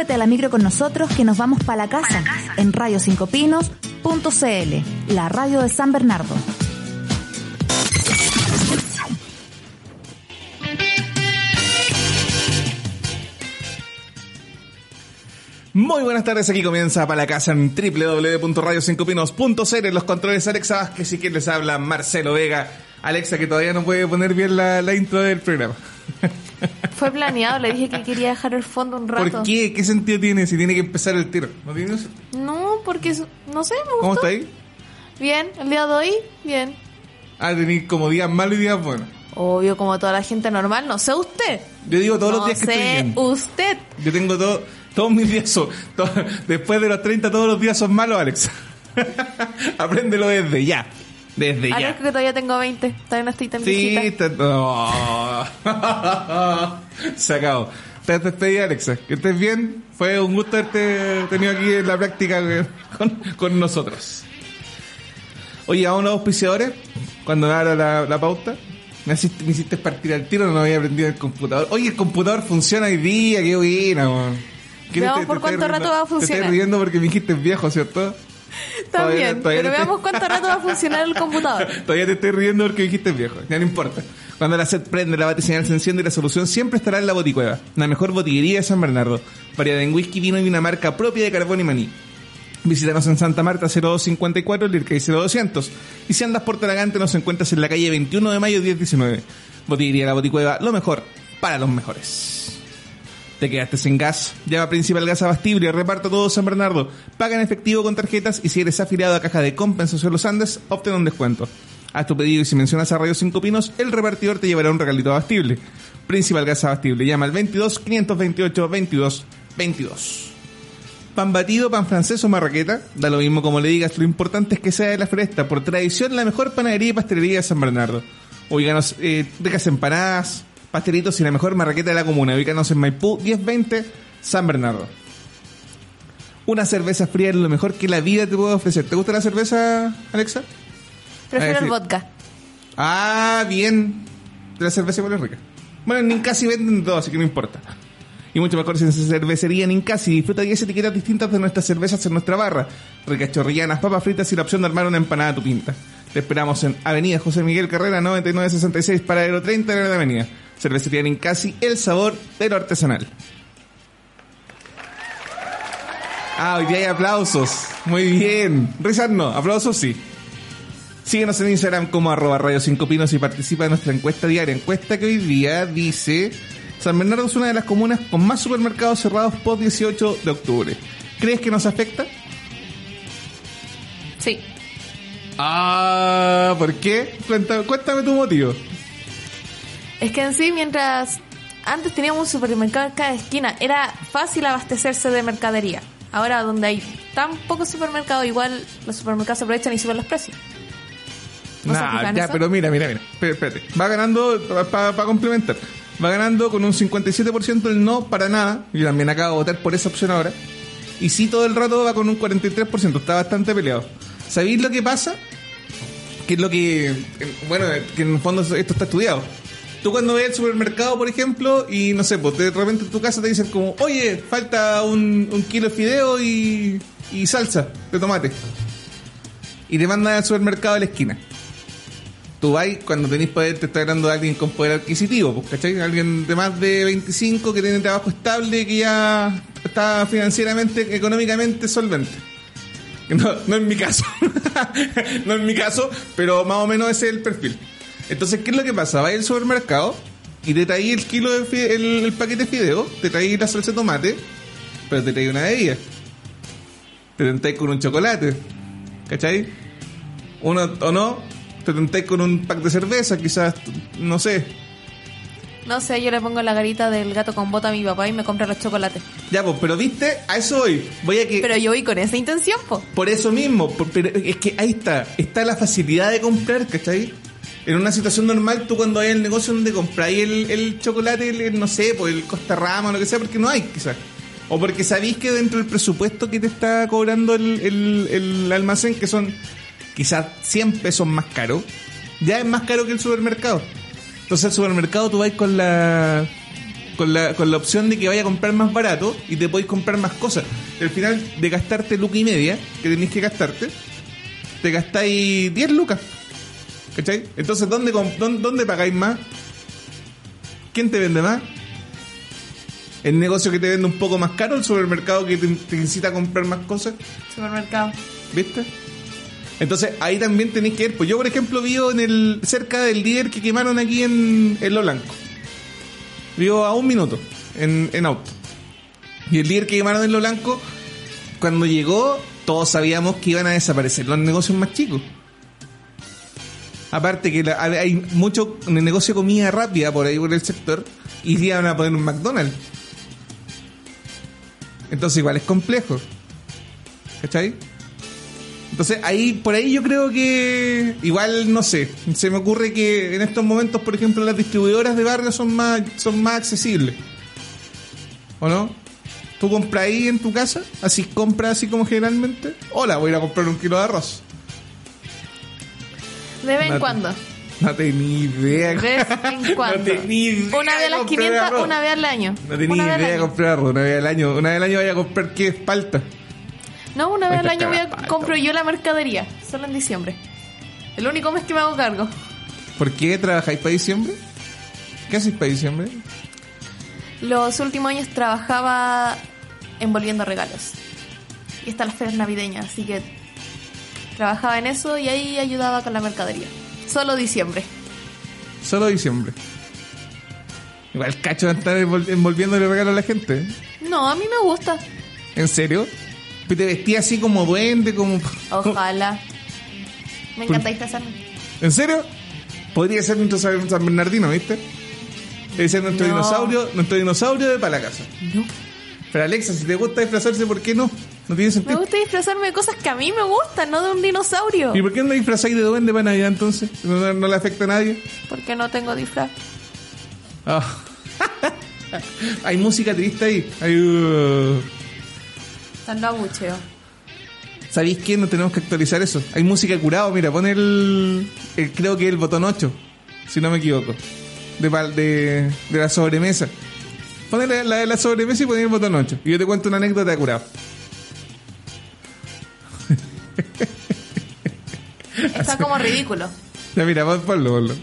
Súbete a la micro con nosotros que nos vamos para la casa en radiocincopinos.cl, la radio de San Bernardo. Muy buenas tardes, aquí comienza para la casa en www.radiocincopinos.cl en los controles Alexa Vázquez y quien les habla Marcelo Vega. Alexa que todavía no puede poner bien la, la intro del programa. Fue planeado, le dije que quería dejar el fondo un rato. ¿Por qué? ¿Qué sentido tiene si tiene que empezar el tiro? ¿No tienes? No, porque no sé, me gustó. ¿Cómo está ahí? Bien, el día de hoy, bien. Ah, tenéis como días malos y días buenos. Obvio, como toda la gente normal, no sé usted. Yo digo todos no los días que sé estoy bien. usted. Yo tengo todo, todos mis días son, después de los 30 todos los días son malos, Alex. Apréndelo desde ya. Desde Ahora ya. es que todavía tengo 20, todavía no estoy tan Sí, está- no. Se acabó. Te has despedido, Alexa. Que estés bien. Fue un gusto haberte tenido aquí en la práctica con, con nosotros. Oye, a unos auspiciadores, cuando abra la, la pauta, me hiciste, me hiciste partir al tiro, no había aprendido el computador. Oye, el computador funciona hoy día, qué buena, weón. ¿Qué Veamos te- por te cuánto rato riendo- va a Te funcionar. estoy riendo porque me dijiste viejo, ¿cierto? También, Todavía- todavía pero te- veamos cuánto rato va a funcionar el computador. Todavía te estoy riendo porque dijiste viejo. Ya no importa. Cuando la sed prende, la batiseñal se enciende y la solución siempre estará en la Boticueva. La mejor botillería de San Bernardo. Variedad en whisky, vino y una marca propia de carbón y maní. Visítanos en Santa Marta 0254, Lircay 0200. Y si andas por Talagante nos encuentras en la calle 21 de mayo 1019. Botillería La Boticueva, lo mejor para los mejores. ¿Te quedaste sin gas? Llama a Principal Gas Abastible, reparto todo San Bernardo. Paga en efectivo con tarjetas y si eres afiliado a Caja de Compensación Los Andes, obtén un descuento. Haz tu pedido y si mencionas a Radio 5 Pinos, el repartidor te llevará un regalito abastible. Principal Gas Abastible, llama al 22 528 22 22. Pan batido, pan francés o marraqueta, da lo mismo como le digas, lo importante es que sea de la fresta, por tradición la mejor panadería y pastelería de San Bernardo. Ubícanos eh, ricas empanadas, pastelitos y la mejor marraqueta de la comuna. Ubícanos en Maipú 1020, San Bernardo. Una cerveza fría es lo mejor que la vida te puede ofrecer. ¿Te gusta la cerveza, Alexa? Prefiero Ah, el vodka. Ah, bien. De la cerveza igual es rica. Bueno, en Ninkasi venden todo, así que no importa. Y mucho mejor si en cervecería Ninkasi. Disfruta 10 etiquetas distintas de nuestras cervezas en nuestra barra. Ricas chorrillanas, papas fritas y la opción de armar una empanada a tu pinta. Te esperamos en Avenida José Miguel Carrera 9966, paradero 30 de la Avenida. Cervecería Ninkasi, el sabor de lo artesanal. Ah, hoy día hay aplausos. Muy bien. Risas no, aplausos sí. Síguenos en Instagram como arroba Radio 5 Pinos y participa en nuestra encuesta diaria. Encuesta que hoy día dice... San Bernardo es una de las comunas con más supermercados cerrados post 18 de octubre. ¿Crees que nos afecta? Sí. Ah, ¿por qué? Cuéntame, cuéntame tu motivo. Es que en sí, mientras antes teníamos un supermercado en cada esquina, era fácil abastecerse de mercadería. Ahora, donde hay tan pocos supermercados, igual los supermercados se aprovechan y suben los precios. ¿No Nah, ya, eso? pero mira, mira, mira. Espérate. Va ganando, para complementar, va ganando con un 57% el no para nada. Yo también acabo de votar por esa opción ahora. Y sí, todo el rato va con un 43%. Está bastante peleado. ¿Sabéis lo que pasa? Que es lo que. eh, Bueno, que en el fondo esto está estudiado. Tú cuando ves el supermercado, por ejemplo, y no sé, pues de repente en tu casa te dicen como, oye, falta un, kilo de fideo y, salsa de tomate. Y te mandan al supermercado de la esquina tú vas cuando tenés poder, te está hablando de alguien con poder adquisitivo, pues, ¿cachai? Alguien de más de 25 que tiene trabajo estable, que ya está financieramente, económicamente solvente. No, no es mi caso. no es mi caso, pero más o menos ese es el perfil. Entonces, ¿qué es lo que pasa? Vas al supermercado y te traí el kilo de fide- el, el paquete de fideo, te traí la salsa de tomate, pero te traí una bebida. Te tentáis con un chocolate. ¿Cachai? Uno o no, te te tentáis con un pack de cerveza, quizás, no sé. No sé, yo le pongo la garita del gato con bota a mi papá y me compra los chocolates. Ya, pues, pero viste, a eso voy. Voy a que. Pero yo voy con esa intención, po. Por eso mismo, por- pero es que ahí está, está la facilidad de comprar, ¿cachai? En una situación normal, tú cuando hay el negocio donde compráis el, el chocolate, el- no sé, por el Costa Rama o lo que sea, porque no hay, quizás. O porque sabéis que dentro del presupuesto que te está cobrando el, el- el almacén, que son quizás 100 pesos más caro, ya es más caro que el supermercado. Entonces al supermercado tú vais con la con la, con la opción de que vaya a comprar más barato y te podéis comprar más cosas. Al final de gastarte luca y media, que tenéis que gastarte, te gastáis 10 lucas. ¿Cachai? Entonces, ¿dónde, dónde, dónde pagáis más? ¿Quién te vende más? ¿El negocio que te vende un poco más caro? ¿El supermercado que te, te incita a comprar más cosas? Supermercado. ¿Viste? Entonces ahí también tenéis que ver. Pues yo, por ejemplo, vivo en el cerca del líder que quemaron aquí en, en Lo Blanco. Vivo a un minuto en, en auto. Y el líder que quemaron en Lo Blanco, cuando llegó, todos sabíamos que iban a desaparecer los negocios más chicos. Aparte que la- hay mucho negocio de comida rápida por ahí por el sector y iban a poner un McDonald's. Entonces igual es complejo. ¿Cachai? Entonces ahí, por ahí yo creo que igual no sé, se me ocurre que en estos momentos, por ejemplo, las distribuidoras de barrio son más, son más accesibles. ¿O no? ¿Tú compras ahí en tu casa? ¿Así compras así como generalmente? Hola, voy a ir a comprar un kilo de arroz. De vez en cuando. No tenía idea. De vez en cuando. No tenía idea Una vez a las comprar 500, arroz. una vez al año. No tenía idea de comprar arroz una vez al año. Una vez al año vaya a comprar qué palta. No, una vez al año voy a, compro yo la mercadería. Solo en diciembre. El único mes que me hago cargo. ¿Por qué trabajáis para diciembre? ¿Qué hacéis para diciembre? Los últimos años trabajaba envolviendo regalos. Y están las ferias navideñas, así que trabajaba en eso y ahí ayudaba con la mercadería. Solo diciembre. Solo diciembre. Igual cacho de estar envol- envolviéndole regalo a la gente. No, a mí me gusta. ¿En serio? ¿Y ¿Te vestías así como duende? como Ojalá. Me encanta disfrazarme. ¿En serio? Podría ser nuestro San Bernardino, ¿viste? Debe ser nuestro No. dinosaurio, nuestro dinosaurio de para la casa. No. Pero Alexa, si te gusta disfrazarse, ¿por qué no? No tiene Me sentido. gusta disfrazarme de cosas que a mí me gustan, no de un dinosaurio. ¿Y por qué no disfrazáis de duende para Navidad entonces? ¿No, le afecta a nadie? Porque no tengo disfraz. Ah. Hay música triste ahí. Hay, uh, Tan lo abucheo. ¿Sabéis qué? No tenemos que actualizar eso. Hay música curado, mira, pon el, el- creo que el botón 8, si no me equivoco, de, de, de la sobremesa. Pon la, de la sobremesa y pon el botón 8. Y yo te cuento una anécdota de curado. Está como ridículo. Ya mira, pon- ponlo, ponlo.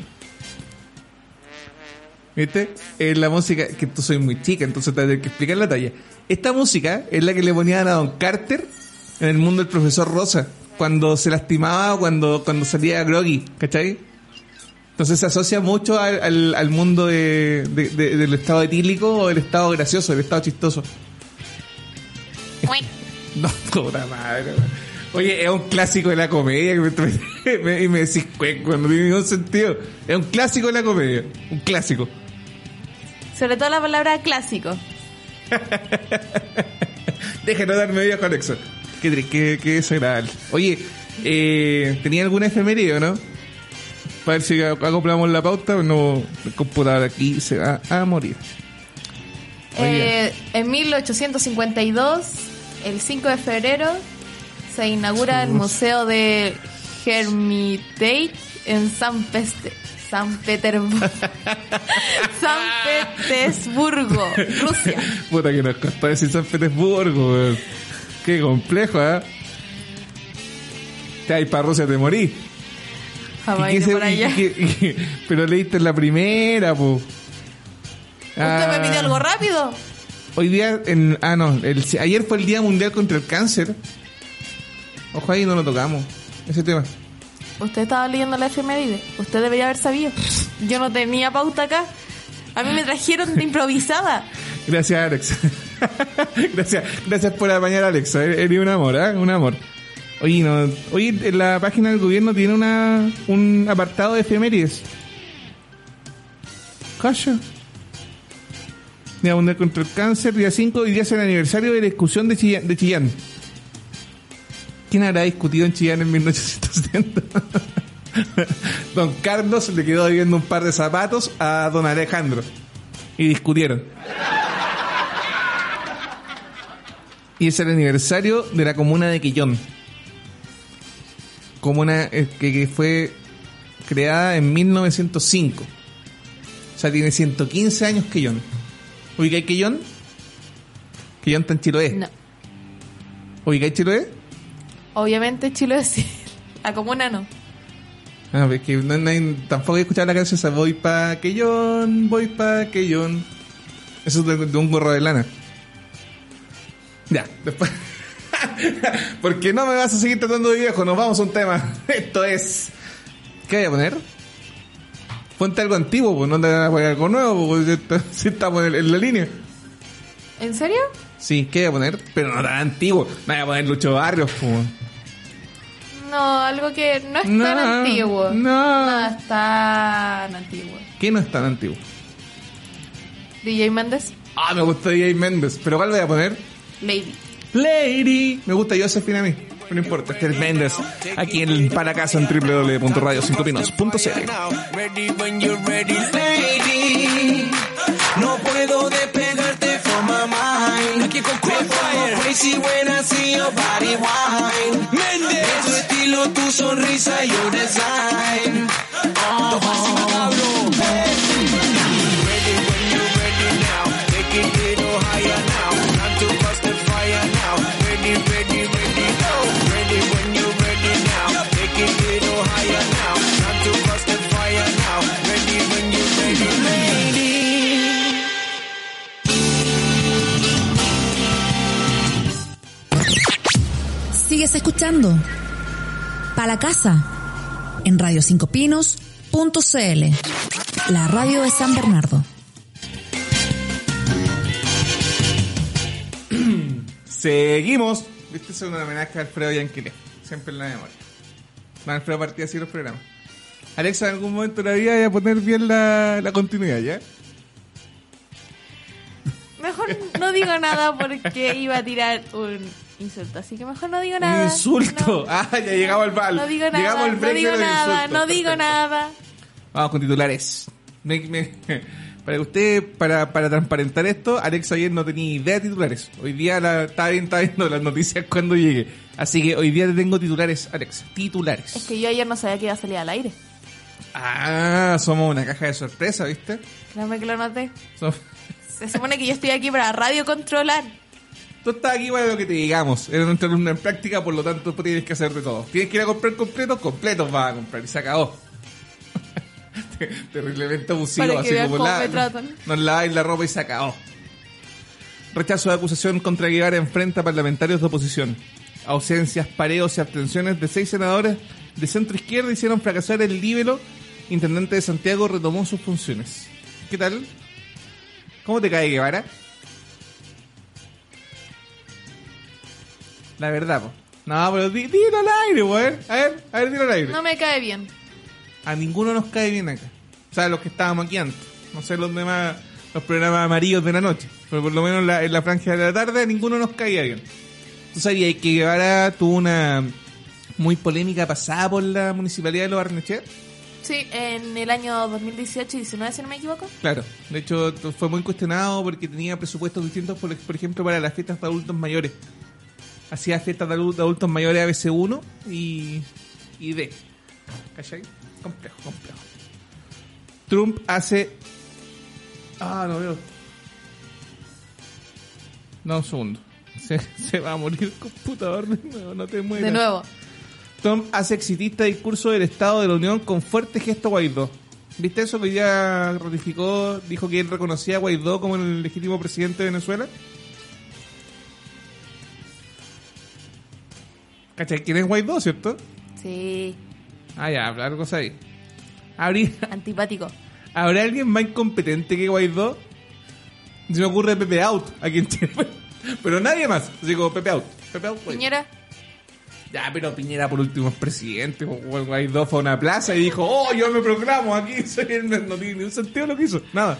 ¿Viste? Es la música que tú soy muy chica, entonces te voy a tener que explicar la talla. Esta música es la que le ponían a Don Carter en el mundo del profesor Rosa, cuando se lastimaba o cuando, cuando salía groggy, ¿cachai? Entonces se asocia mucho al, al, al mundo de, de- de- del estado etílico o del estado gracioso, del estado chistoso. No, puta madre. Oye, es un clásico de la comedia que me, y me decís cueco, no tiene ningún sentido. Es un clásico de la comedia, un clásico. Sobre todo la palabra clásico. Déjenos darme viejo Alexa. Qué, tri- qué, qué desagradable. Oye, eh, ¿tenía alguna efeméride o no? Para ver si acoplamos la pauta o no. El computador aquí se va a morir. Eh, en 1852, el 5 de febrero, se inaugura el. Museo de Hermitage en San, Peste- San Petersburgo. San Petersburgo, Rusia. Puta que nos costó decir San Petersburgo, weón. Qué complejo, ¿eh? Te hay para Rusia, te morí. Jamás ¿Y qué se- por allá. y y pero leíste la primera, po. ¿Usted me pidió algo rápido? Hoy día, en, ah, no, el- ayer fue el Día Mundial contra el Cáncer. Ojo ahí, no lo tocamos. Ese tema. Usted estaba leyendo la efeméride. Usted debería haber sabido. Yo no tenía pauta acá. A mí me trajeron de improvisada. Gracias, Alex. gracias, gracias por apañar, Alex. Eres un amor, ¿eh? Un amor. Oye, no, oye, en la página del gobierno tiene una, un apartado de efemérides. Calla. Día Mundial contra el Cáncer, día 5, y día es el aniversario de la discusión de Chillán. De Chillán. ¿Quién habrá discutido en Chillán en 1870? don Carlos le quedó viendo un par de zapatos a don Alejandro. Y discutieron. Y es el aniversario de la comuna de Quillón. Comuna eh, que, que fue creada en 1905. O sea, tiene 115 años Quillón. ¿Ubicáis Quillón? Quillón está en Chiloé. No. ¿Ubicáis Chiloé? Obviamente Chile sí. La comuna no. Ah, es que no, no- tampoco he escuchado la canción esa. Voy pa' Quillón, voy pa' Quillón. Eso es de, de un gorro de lana. Ya, después. Porque no me vas a seguir tratando de viejo, nos vamos a un tema. Esto es. ¿Qué voy a poner? Ponte algo antiguo, pues no te voy a poner algo nuevo, pues si estamos en, en la línea. ¿En serio? Sí, ¿qué voy a poner? Pero no tan antiguo. No voy a poner Lucho Barrios, pues. No, algo que no es No, tan antiguo. no. No es tan antiguo. ¿Qué no es tan antiguo? DJ Méndez, Ah, me gusta DJ Méndez. ¿Pero cuál voy a poner? Lady. Lady. Me gusta Josephine a mí. No importa, este es Méndez. Aquí en para casa en www.radio5pinos.cl. Now, ready when you're ready, lady. No puedo my Aquí con crazy when I see your body wine. Méndez. Tu estilo, tu sonrisa, your design. Oh, escuchando. Pa' la casa. En radio5pinos.cl. La radio de San Bernardo. Seguimos. Viste, es una homenaje a Alfredo Yanquile. Siempre en la memoria. No, Alfredo partía así los programas. Alexa, en algún momento de la vida voy a poner bien la, la continuidad, ¿ya? Mejor no digo nada porque iba a tirar un insulto. Así que mejor no digo nada. Un insulto. No. Ah, ya llegamos al bal. No digo nada. Llegamos al no digo nada. No digo nada. Vamos con titulares. Me- me- para usted, para, para transparentar esto, Alex ayer no tenía idea de titulares. Hoy día la, estaba, bien, estaba viendo las noticias cuando llegue. Así que hoy día te tengo titulares, Alex. Titulares. Es que yo ayer no sabía que iba a salir al aire. Ah, somos una caja de sorpresa, ¿viste? Créeme que lo noté. Se supone que yo estoy aquí para radio controlar. Tú estás aquí para lo que te digamos. Eres nuestra alumna en práctica, por lo tanto tú tienes que hacer de todo. Tienes que ir a comprar completos, completos vas a comprar. Y se acabó. Terriblemente abusivo, Para así como la, tratan. nos laváis la ropa y se acabó. Rechazo de acusación contra Guevara enfrenta parlamentarios de oposición. Ausencias, pareos y abstenciones de seis senadores de centro izquierda hicieron fracasar el líbero. Intendente de Santiago retomó sus funciones. ¿Qué tal? ¿Cómo te cae Guevara? La verdad, po. No, pero di- dilo al aire, weón. A ver, a ver, dilo al aire. No me cae bien. A ninguno nos cae bien acá. O sea, los que estábamos aquí antes. No sé los demás, los programas amarillos de la noche. Pero por lo menos en la, en la franja de la tarde a ninguno nos caía bien. ¿Tú sabías que Guevara tuvo una muy polémica pasada por la municipalidad de Los Barnechea? Sí, en el año 2018 y 19, si no me equivoco. Claro, de hecho t- fue muy cuestionado porque tenía presupuestos distintos, por, por ejemplo, para las fiestas de adultos mayores. Hacía fiestas de adu- de adultos mayores ABC1 y, y D. ¿Cachai? Complejo, complejo. Trump hace... Ah, no veo. No, un segundo. Se, se va a morir el computador de nuevo, no te mueras. De nuevo. Trump hace exitista discurso del Estado de la Unión con fuerte gesto a Guaidó. ¿Viste eso que día ratificó? Dijo que él reconocía a Guaidó como el legítimo presidente de Venezuela. ¿Cachai? ¿Quién es Guaidó, cierto? Sí, Ah, ya, algo ahí. ¿Habría, antipático. ¿Habrá alguien más incompetente que Guaidó? Se me ocurre Pepe Out aquí en Chile. Pero nadie más. Así como Pepe Out. Pepe Out, Guaidó. Piñera, Ya, pero Piñera por último es presidente. Guaidó fue a una plaza y dijo, oh, yo me proclamo aquí. Soy el... No tiene ni un sentido lo que hizo. Nada.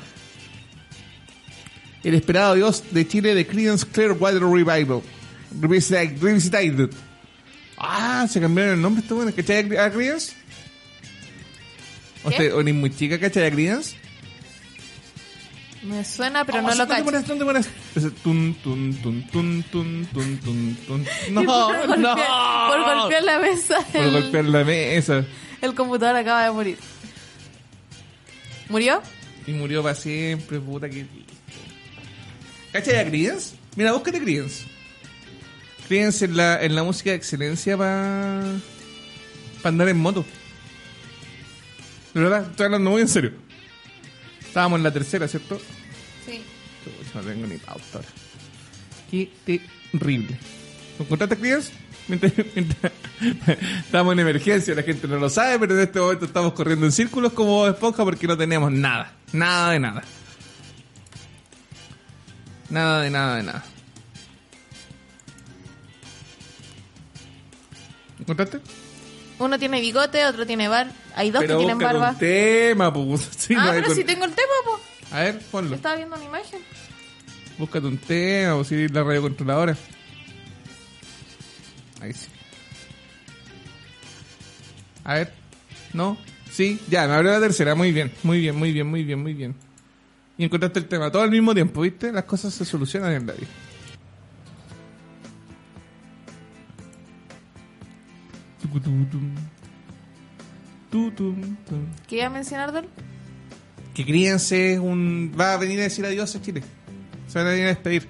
El esperado Dios de Chile de Creedence Clearwater Revival. Revisited. Ah, se cambiaron el nombre. Bueno. ¿Cachai a Creedence? ¿O o ni muy chica, ¿cachai a? Me suena, pero Oh, no lo ¿dónde cacho. ¿Dónde pones? Tun, tun, tun, tun, tun, tun, tun, tun. Y No, por, no. por golpear la mesa, Por golpear la mesa. el computador acaba de morir. ¿Murió? Y murió para siempre, puta que. ¿Cachai a Creedence? Mira, búscate Creedence. Creedence en la, en la música de excelencia para andar en moto. De verdad, estoy hablando muy en serio. Estábamos en la tercera, ¿cierto? Sí. No tengo ni pauta ahora. Qué terrible. ¿Lo encontraste Creedence? Mientras, mientras- estamos en emergencia, la gente no lo sabe, pero en este momento estamos corriendo en círculos como Bob esponja porque no tenemos nada. Nada de nada. Nada de nada de nada. ¿Encontraste? Uno tiene bigote, otro tiene bar. Hay dos pero que tienen barba. un tema, pues. Sí, ah, no pero con- si tengo el tema, po. A ver, ponlo. Estaba viendo una imagen. Búscate un tema o si la radiocontroladora. Ahí sí. A ver. ¿No? Sí, ya, me abrió la tercera. Muy bien, muy bien, muy bien, muy bien, muy bien. Y encontraste el tema todo al mismo tiempo, ¿viste? Las cosas se solucionan en la vida. ¿Qué iba a mencionar, Dol? Que Críense es un. Va a venir a decir adiós a Chile. Se van a venir a despedir.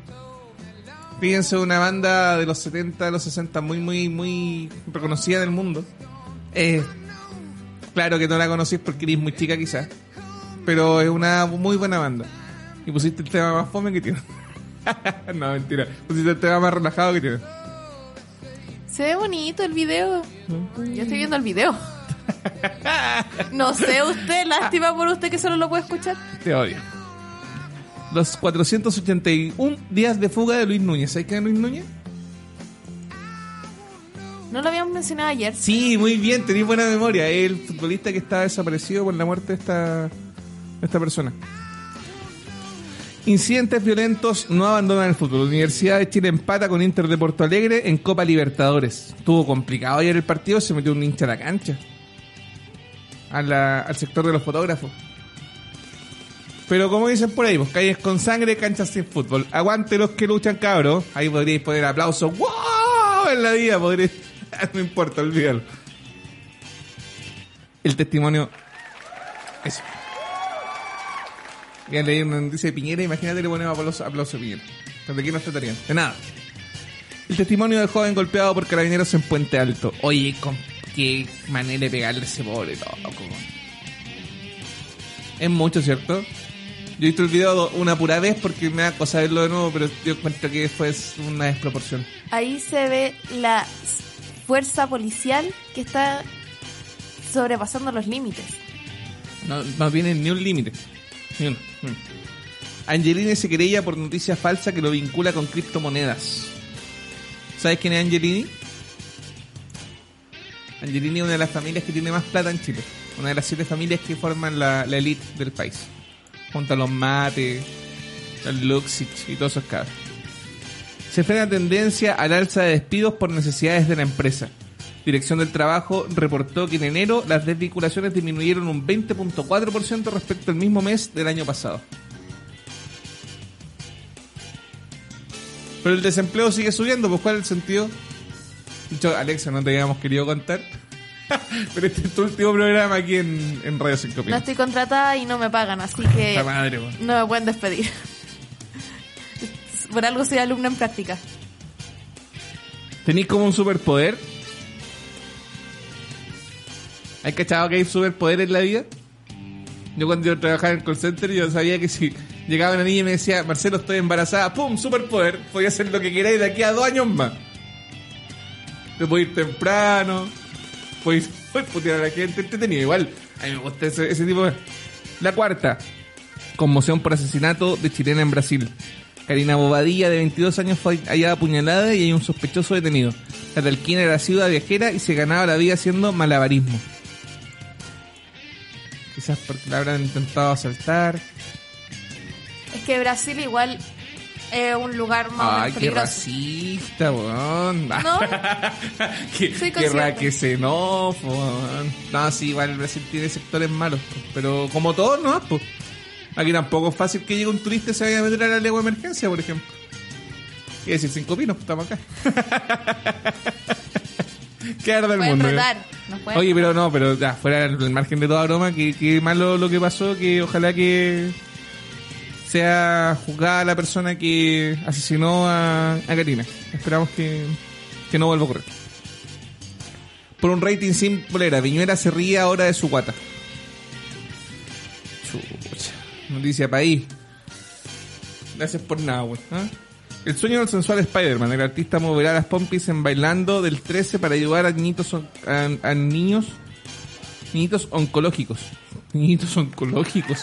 Críense una banda de los 70, de los 60, muy, muy, muy reconocida en el mundo. Eh, claro que no la conocís porque eres muy chica, quizás. Pero es una muy buena banda. Y pusiste el tema más fome que tiene. no, mentira. Pusiste el tema más relajado que tiene. Se ve bonito el video. Yo estoy viendo el video. No sé usted, lástima por usted que solo lo puede escuchar. Te odio. Los 481 días de fuga de Luis Núñez. ¿Sabes quién es Luis Núñez? No lo habíamos mencionado ayer. Sí, muy bien, tenéis buena memoria. Es el futbolista que está desaparecido por la muerte de esta, de esta persona. Incidentes violentos no abandonan el fútbol. Universidad de Chile empata con Inter de Porto Alegre en Copa Libertadores. Estuvo complicado ayer el partido, se metió un hincha a la cancha. La- al sector de los fotógrafos. Pero como dicen por ahí, pues calles con sangre, canchas sin fútbol. Aguante los que luchan, cabros. Ahí podríais poner aplausos. ¡Wow! En la vida podréis. no importa, olvídalo. El testimonio. Eso. Ya leí una noticia de Piñera, imagínate le ponemos aplausos aplauso a Piñera. ¿De qué nos tratarían? De nada. El testimonio del joven golpeado por carabineros en Puente Alto. Oye, con qué manera de pegarle ese pobre loco. Es mucho, ¿cierto? Yo he visto el video una pura vez porque me da cosa verlo de nuevo, pero yo encuentro que fue una desproporción. Ahí se ve la fuerza policial que está sobrepasando los límites. No, no tiene ni un límite. Ni uno. Uno. Angelini se querella por noticia falsa que lo vincula con criptomonedas. ¿Sabes quién es Angelini? Angelini es una de las familias que tiene más plata en Chile. Una de las siete familias que forman la, la elite del país. Junto a los Mate, al Luxich y todos esos cabros. Se frena tendencia al alza de despidos por necesidades de la empresa. Dirección del Trabajo reportó que en enero las desvinculaciones disminuyeron un 20.4% respecto al mismo mes del año pasado. Pero el desempleo sigue subiendo, pues ¿cuál es el sentido? Hecho, Alexa, no te habíamos querido contar. Pero este es tu último programa aquí en, en Radio 5 No estoy contratada y no me pagan, así que La madre, weón. no me pueden despedir. Por algo soy alumna en práctica. ¿Tenéis como un superpoder? ¿Hay cachado que hay superpoder en la vida? Yo cuando yo trabajaba en el call center yo sabía que si llegaba una niña y me decía, Marcelo, estoy embarazada, ¡pum! Superpoder. Podía hacer lo que queráis de aquí a dos años más. Te puedo ir temprano, puedo ir putear a la gente, entretenido. Igual, a mí me gusta ese, ese tipo de... La cuarta, conmoción por asesinato de chilena en Brasil. Karina Bobadilla, de 22 años, fue hallada apuñalada y hay un sospechoso detenido. La talquina era ciudad viajera y se ganaba la vida haciendo malabarismo. Quizás porque la habrán intentado asaltar. Es que Brasil igual es un lugar más Ay, qué racista, weón. ¿No? qué, Soy qué ra- consciente. que xenófobo, weón. No, sí, igual Brasil tiene sectores malos, po, pero como todos, no, pues. Aquí tampoco es fácil que llegue un turista y se vaya a meter a la legua de emergencia, por ejemplo. Quiere decir cinco pinos, pues, estamos acá. ¿Qué arda el Pueden mundo? eh? pueden Oye, pero no, pero ya, fuera del margen de toda broma, que, que malo lo que pasó, que ojalá que sea juzgada la persona que asesinó a, a Karina. Esperamos que, que no vuelva a ocurrir. Por un rating sin polera, Viñuela se ríe ahora de su guata. Chucha. Noticia país. Gracias por nada, güey. ¿ah? El sueño del sensual Spider-Man. El artista moverá las pompis en bailando del 13 para ayudar a niñitos, a, a niños, niñitos oncológicos. Niñitos oncológicos.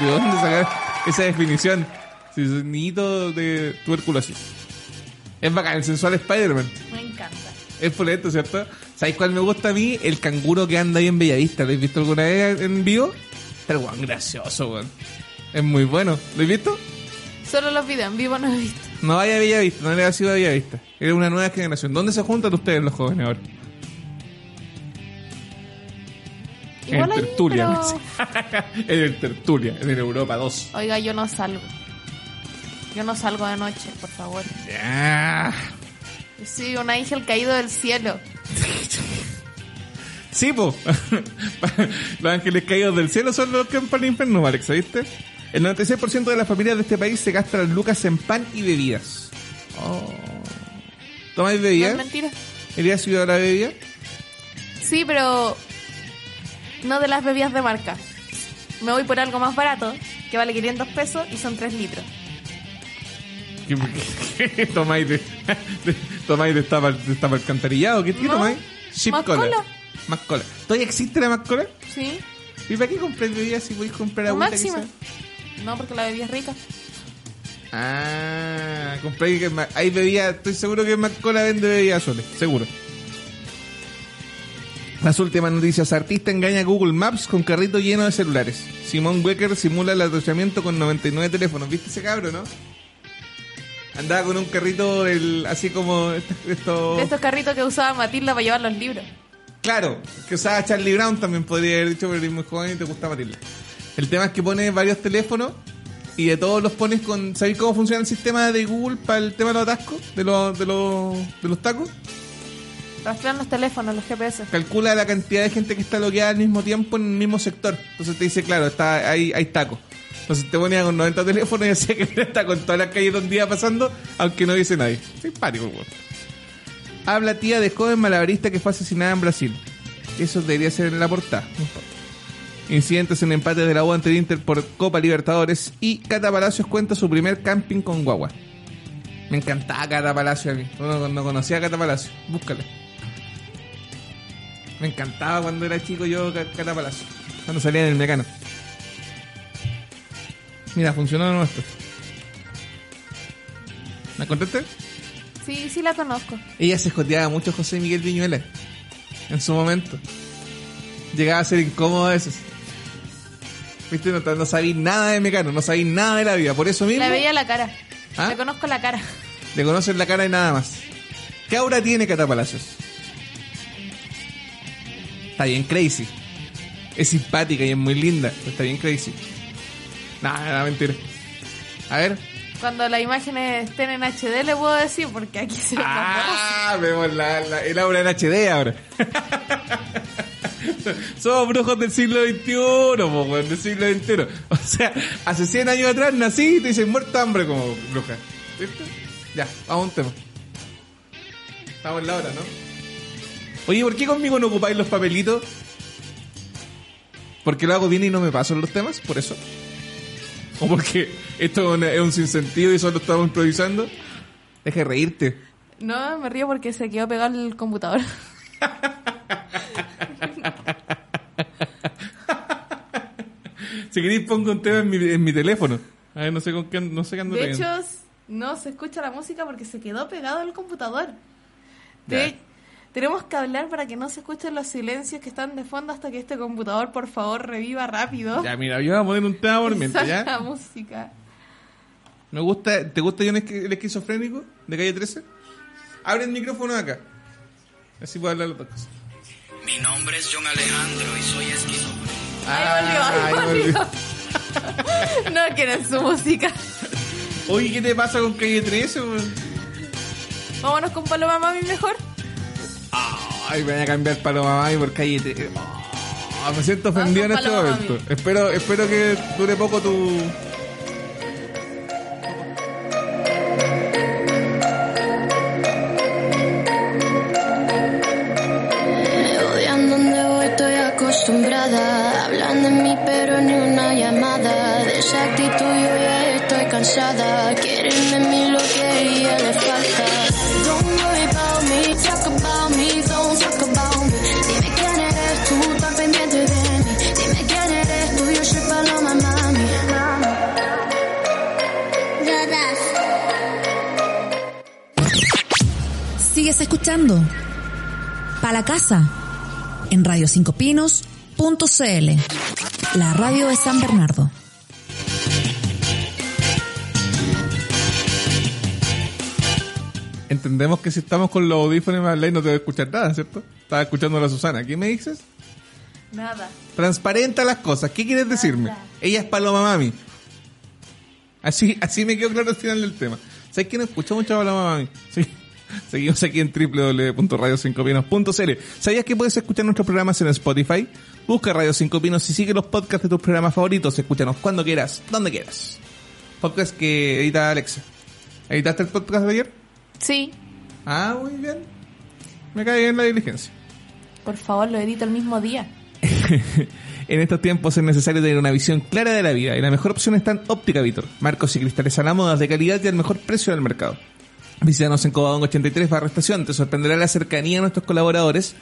¿De dónde sacar esa definición? Si son niñitos de tuberculosis. Es bacán, el sensual Spider-Man. Me encanta. Es polento, ¿cierto? ¿Sabéis cuál me gusta a mí? El canguro que anda ahí en Bellavista. ¿Lo habéis visto alguna vez en vivo? Está el weón gracioso, weón. Es muy bueno. ¿Lo habéis visto? Solo los videos, en vivo no he visto. No vaya a Bellavista, no le ha sido a Bellavista. Es una nueva generación. ¿Dónde se juntan ustedes los jóvenes ahora? Igual en Tertulia. pero- en el Tertulia, en el Europa 2. Oiga, yo no salgo. Yo no salgo de noche, por favor. Ya. Soy un ángel caído del cielo. Sí, po. los ángeles caídos del cielo son los que van para el infierno, Alex, ¿viste? El 96% de las familias de este país se gastan las lucas en pan y bebidas. Oh. ¿Tomáis ¿No es bebidas? mentira? ¿Irías ciudad a la bebida? Sí, pero no de las bebidas de marca. Me voy por algo más barato, que vale 500 pesos y son 3 litros. ¿Qué, qué- qué tomáis de, de- tomáis de tapa, de tapa alcantarillado? ¿Qué, qué No, tomáis? Chip más cola. cola. Más cola. ¿Todavía existe la más cola? ¿Sí? ¿Y para qué compráis bebidas si podéis comprar ¿O agüita máxima? quizás? No, porque la bebida es rica. Ah, compráis que hay bebidas, estoy seguro que Cola vende bebidas soles, seguro. Las últimas noticias, artista engaña a Google Maps con carrito lleno de celulares. Simón Wecker simula el atrociamiento con 99 teléfonos. ¿Viste ese cabro, no? Andaba con un carrito del, así como estos- estos- De estos carritos que usaba Matilda para llevar los libros. Claro, que usaba Charlie Brown también podría haber dicho, pero eres muy joven y te gusta Matilda. El tema es que pones varios teléfonos y de todos los pones con... ¿Sabéis cómo funciona el sistema de Google para el tema de los atascos? De los, de los, de los tacos. Rastrean los teléfonos, los GPS. Calcula la cantidad de gente que está bloqueada al mismo tiempo en el mismo sector. Entonces te dice, claro, está hay, hay tacos. Entonces te ponía con 90 teléfonos y decía que está con todas las calles donde iba pasando, aunque no dice nadie. Simpático, weón. Habla tía de joven malabarista que fue asesinada en Brasil. Eso debería ser en la portada. no importa. Incidentes en empate de la U ante el Inter por Copa Libertadores y Cata Palacios cuenta su primer camping con guagua. Me encantaba Cata Palacios a mí. No, no conocía a Cata Palacios. Búscala. Me encantaba cuando era chico yo Ca- Cata Palacios. Cuando salía en el mecano. Mira, funcionó nuestro. ¿Me contaste? Sí, sí la conozco. Ella se joteaba mucho José Miguel Viñuela. En su momento. Llegaba a ser incómodo a veces. Viste, no, no sabía nada de mecano, no sabía nada de la vida. Por eso mismo. La veía la cara. ¿Ah? Le conozco la cara. Le conocen la cara y nada más. ¿Qué aura tiene Cata Palacios? Está bien crazy. Es simpática y es muy linda, pero está bien crazy. Nada, nada, mentira. A ver. Cuando las imágenes estén en HD le puedo decir, porque aquí se. Ah, vemos la, la- el aura en HD ahora. Somos brujos del siglo XXI, po, weón, del siglo XXI. O sea, hace 100 años atrás nací y te dicen muerto de hambre como bruja. ¿Viste? Ya, vamos a un tema. Estamos en la hora, ¿no? Oye, ¿por qué conmigo no ocupáis los papelitos? ¿Porque lo hago bien y no me paso en los temas? ¿Por eso? ¿O porque esto es un sinsentido y solo estamos improvisando? Deja de reírte. No, me río porque se quedó pegado el computador. Si queréis pongo un tema en mi, en mi teléfono. A ver, no sé con qué, no sé qué ando De hecho, no se escucha la música porque se quedó pegado al computador. Tenemos que hablar para que no se escuchen los silencios que están de fondo hasta que este computador, por favor, reviva rápido. Ya, mira, yo voy a poner un tema por mientras, ¿ya? música. Me gusta, ¿te gusta John el esquizofrénico de calle 13? Abre el micrófono acá. Así puedo hablar las dos cosas. Mi nombre es John Alejandro y soy esquizofrénico. Ahí volvió, Ay, volvió. No quieren su música. Oye, ¿qué te pasa con calle 13? weón? Vámonos con Paloma Mami mejor. Ay, me voy a cambiar Paloma Mami por calle 13. Ah, me siento ofendido en Vamos este Paloma momento. Espero, espero que dure poco tu... esa actitud yo ya estoy cansada. Quieren de mí lo que a ella le falta. Don't worry about me, talk about me, don't talk about me. Dime quién eres tú, tan pendiente de mí. Dime quién eres tú, yo soy Paloma Mami. Sigues escuchando. Pa' la casa. En Radio 5 Pinos.cl. La radio de San Bernardo. Entendemos que si estamos con los audífonos me habláis no te voy a escuchar nada, ¿cierto? Estaba escuchando a la Susana. ¿Qué me dices? Nada. Transparenta las cosas. ¿Qué quieres decirme? Ella es Paloma Mami. Así, así me quedó claro al final del tema. ¿Sabes que no escucho mucho a Paloma Mami? Sí. Seguimos aquí en www.radio5pinos.cl. ¿Sabías que puedes escuchar nuestros programas en Spotify? Busca Radio 5 Pinos y sigue los podcasts de tus programas favoritos. Escúchanos cuando quieras, donde quieras. Podcast que edita Alexa. ¿Editaste el podcast de ayer? Sí, Ah, muy bien. Me cae bien la diligencia. por favor, lo edito el mismo día. En estos tiempos es necesario tener una visión clara de la vida y la mejor opción está en Óptica Vitor. Marcos y cristales a la moda de calidad y al mejor precio del mercado. Visítanos en Covadonga 83 barra estación, te sorprenderá la cercanía de nuestros colaboradores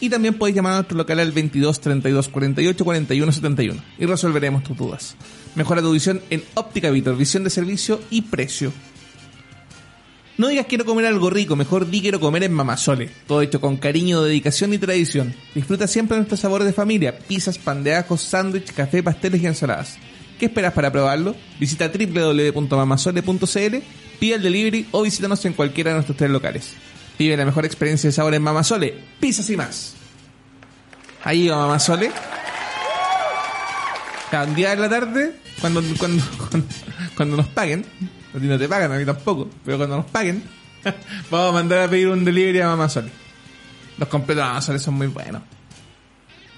y también podéis llamar a nuestro local al 22 32 48 41 71 y resolveremos tus dudas. Mejora tu visión en Óptica Vitor, visión de servicio y precio. No digas quiero comer algo rico, mejor di quiero comer en Mamasole. Todo hecho con cariño, dedicación y tradición. Disfruta siempre nuestros sabores de familia, pizzas, pan de ajo, sándwich, café, pasteles y ensaladas. ¿Qué esperas para probarlo? Visita www.mamasole.cl, pide el delivery o visítanos en cualquiera de nuestros tres locales. Vive la mejor experiencia de sabor en Mamasole, pizzas y más. Ahí va Mamasole. Cada día de la tarde, cuando, cuando, cuando, cuando nos paguen, a ti no te pagan, a mí tampoco, pero cuando nos paguen, vamos a mandar a pedir un delivery a Mamá. Los completos de Mamá son muy buenos.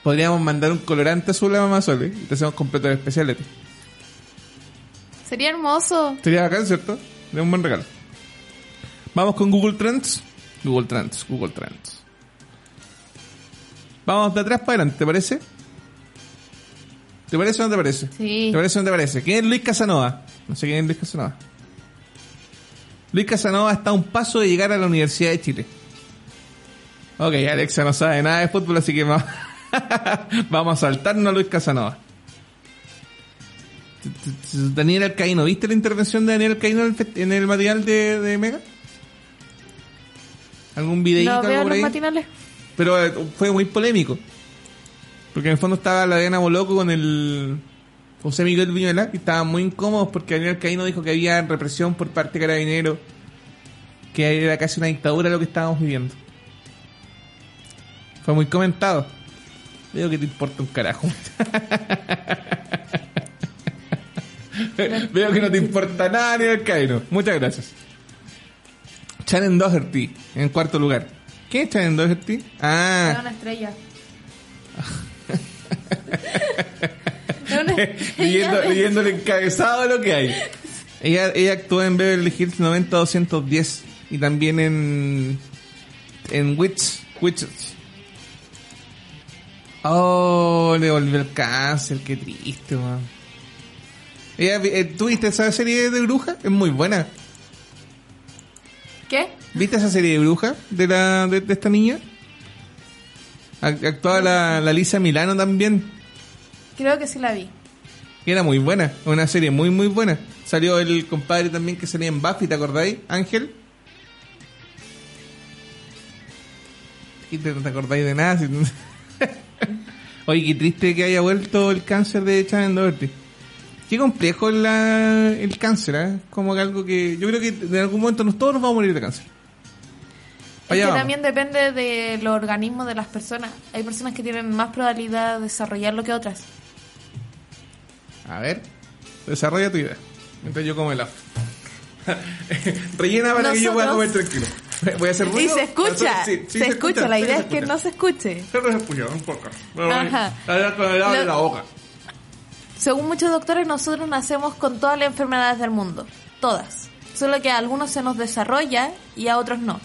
Podríamos mandar un colorante azul a Mamá Sole y te hacemos completos especiales. Sería hermoso. Sería bacán, ¿cierto? De un buen regalo. Vamos con Google Trends. Google Trends, Google Trends. Vamos de atrás para adelante, ¿te parece? ¿Te parece o no te parece? Sí. ¿Te parece o no te parece? ¿Quién es Luis Casanova? No sé quién es Luis Casanova. Luis Casanova está a un paso de llegar a la Universidad de Chile. Ok, Alexa no sabe nada de fútbol, así que va- vamos a saltarnos a Luis Casanova. Daniel Alcaíno, ¿viste la intervención de Daniel Alcaíno en el, material de, de Mega? ¿Algún videíto No veo los matinales. Pero eh, fue muy polémico. Porque en el fondo estaba la Diana Boloco con el José Miguel Viñuela y estaban muy incómodos porque Daniel Caíno dijo que había represión por parte de Carabineros, que era casi una dictadura lo que estábamos viviendo. Fue muy comentado. Veo que te importa un carajo. Veo que no te importa nada, Daniel Caíno. Muchas gracias. Shannon Doherty, en cuarto lugar. ¿Quién es Shannon Doherty? Es Ah, una estrella. Leyendo, leyendo el encabezado de lo que hay. Ella, ella actuó en Beverly Hills 90-210 y también en en Witch, Witches. Oh, le volvió el cáncer, qué triste, man. Ella, eh, ¿Tú viste esa serie de bruja? Es muy buena. ¿Qué? ¿Viste esa serie de bruja de, la, de, de esta niña? Ac- Actuaba la, la Lisa Milano también. Creo que sí la vi. Era muy buena, una serie muy, muy buena. Salió el compadre también que salía en Buffy, ¿te acordáis? Ángel. ¿Y te, no te acordáis de nada? Si- Oye, qué triste que haya vuelto el cáncer de Shannon Doherty. Qué complejo la, el cáncer, ¿eh? Como que algo que... Yo creo que en algún momento nos, todos nos vamos a morir de cáncer. Es que también depende de los organismos de las personas. Hay personas que tienen más probabilidad de desarrollarlo que otras. A ver, desarrolla tu idea. Mientras yo como helado. Rellena para que yo pueda comer Nosotros- tranquilo. Voy a hacer Y ruido. se escucha, Sí, sí, se, escucha. La idea es que no se escuche. Se escucha un poco. Ajá. el en la boca. Según muchos doctores, nosotros nacemos con todas las enfermedades del mundo. Todas. Solo que a algunos se nos desarrolla y a otros no.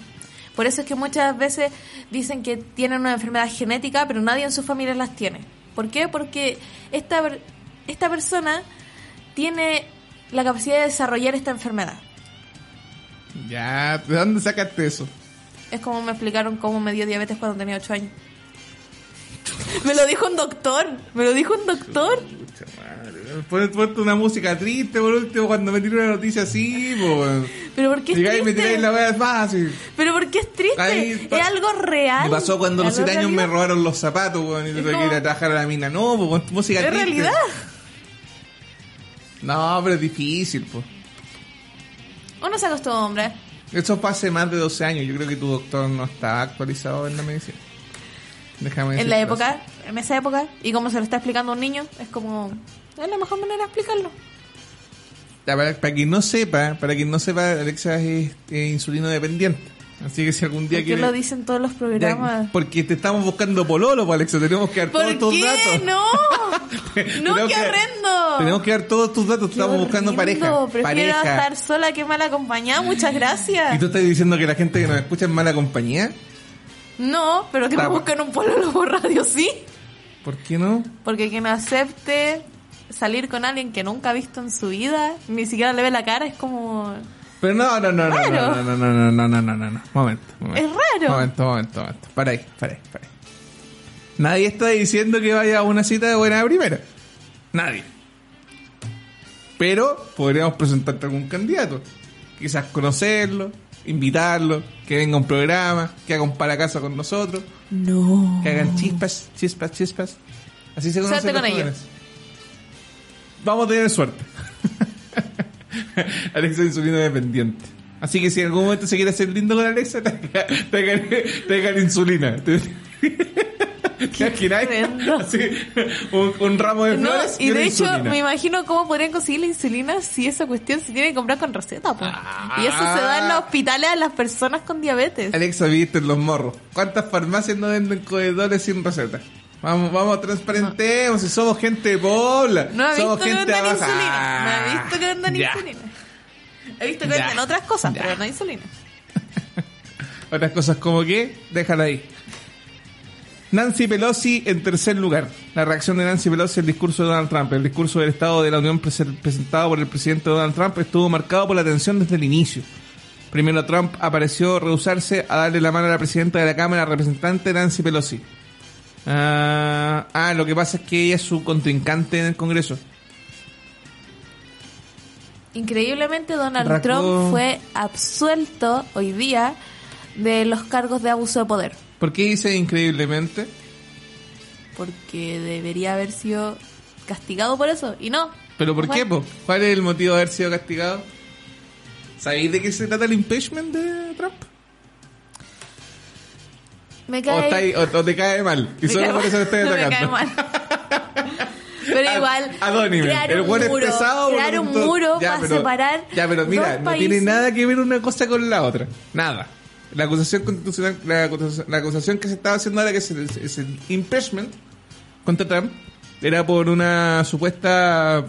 Por eso es que muchas veces dicen que tienen una enfermedad genética, pero nadie en su familia las tiene. ¿Por qué? Porque esta, esta persona tiene la capacidad de desarrollar esta enfermedad. Ya, ¿de dónde sacaste eso? Es como me explicaron cómo me dio diabetes cuando tenía 8 años. Me lo dijo un doctor. Me lo dijo un doctor. Pucha madre. Pon- Ponte una música triste por último cuando me tiro una noticia así, pues. Pero ¿por qué es Llegáis y me tiráis triste? la wea fácil. Pero ¿por qué es triste? Ahí es algo real. Me pasó cuando a los Algo 7 años me robaron los zapatos, weón, y tuve que ir a trabajar a la mina. No, pues pon música Es triste. realidad. No, pero es difícil, pues. Uno se acostumbra. Eso fue hace más de 12 años. Yo creo que tu doctor no está actualizado en la medicina. Déjame En la época, en esa época, y como se lo está explicando a un niño, es como. Es la mejor manera de explicarlo. Ya, Para, para quien no sepa, para quien no sepa, Alexa es eh, insulino dependiente. Así que si algún día ¿Por qué quiere... lo dicen todos los Ya, programas? porque te estamos buscando pololo, pues, Alexa. Tenemos que dar ¿Por todos tus datos. ¡No! ¡No, qué que- horrendo! Tenemos que dar todos tus datos. Qué Estamos buscando pareja. Prefiero pareja. estar sola que mal acompañada. Muchas gracias. ¿Y tú estás diciendo que la gente que nos escucha es mala compañía? No, pero que me Está- busquen un pololo por radio, sí. ¿Por qué no? Porque quien acepte salir con alguien que nunca ha visto en su vida, ni siquiera le ve la cara, es como... Pero no, no, no, no, no, no, no, no, no, no, no, no, no. Momento, momento. Es raro. Momento, momento, momento. Para ahí, para ahí, para ahí. Nadie está diciendo que vaya a una cita de buena primera. Nadie. Pero podríamos presentarte algún candidato. Quizás conocerlo, invitarlo, que venga a un programa, que haga un para casa con nosotros, No. que hagan chispas, chispas, chispas. Así se conocen Suerte los con ellos. Vamos a tener suerte. Alexa es insulino dependiente. Así que si en algún momento se quiere hacer lindo con Alexa, traigan, traigan, traigan insulina. Horrendo. Así, un, un ramo de No, flores y de hecho insulina. me imagino cómo podrían conseguir la insulina si esa cuestión se tiene que comprar con receta, pues. Ah. Y eso se da en los hospitales a las personas con diabetes. Alexa, viste en los morros. ¿Cuántas farmacias no venden comedores sin receta? Vamos, vamos, transparentemos. Si somos gente de Pobla. No he visto somos que gente abajo. insulina. No he visto que vendan Ya. insulina. He visto que Ya. venden otras cosas, Ya. pero no insulina. Otras cosas como que, déjala ahí. Nancy Pelosi en tercer lugar. La reacción de Nancy Pelosi al discurso de Donald Trump. El discurso del Estado de la Unión prese- presentado por el presidente Donald Trump estuvo marcado por la tensión desde el inicio. Primero Trump apareció rehusarse a darle la mano a la presidenta de la Cámara representante Nancy Pelosi. Ah, ah, lo que pasa es que ella es su contrincante en el Congreso. Increíblemente, Donald Trump fue absuelto hoy día de los cargos de abuso de poder. ¿Por qué dice increíblemente? Porque debería haber sido castigado por eso. Y no. ¿Pero por qué, po? ¿Cuál es el motivo de haber sido castigado? ¿Sabéis de qué se trata el impeachment de Trump? Me O, cae, está ahí- o- o te cae mal. Y me solo por eso te estoy No me atacando. cae mal. Pero igual, crear El un weón es muro, pesado, crear un muro Ya, para pero- separar Ya, pero mira, no tiene nada que ver una cosa con la otra. Nada. La acusación constitucional, la acusación, la acusación que se estaba haciendo ahora, que es el, es el impeachment contra Trump, era por una supuesta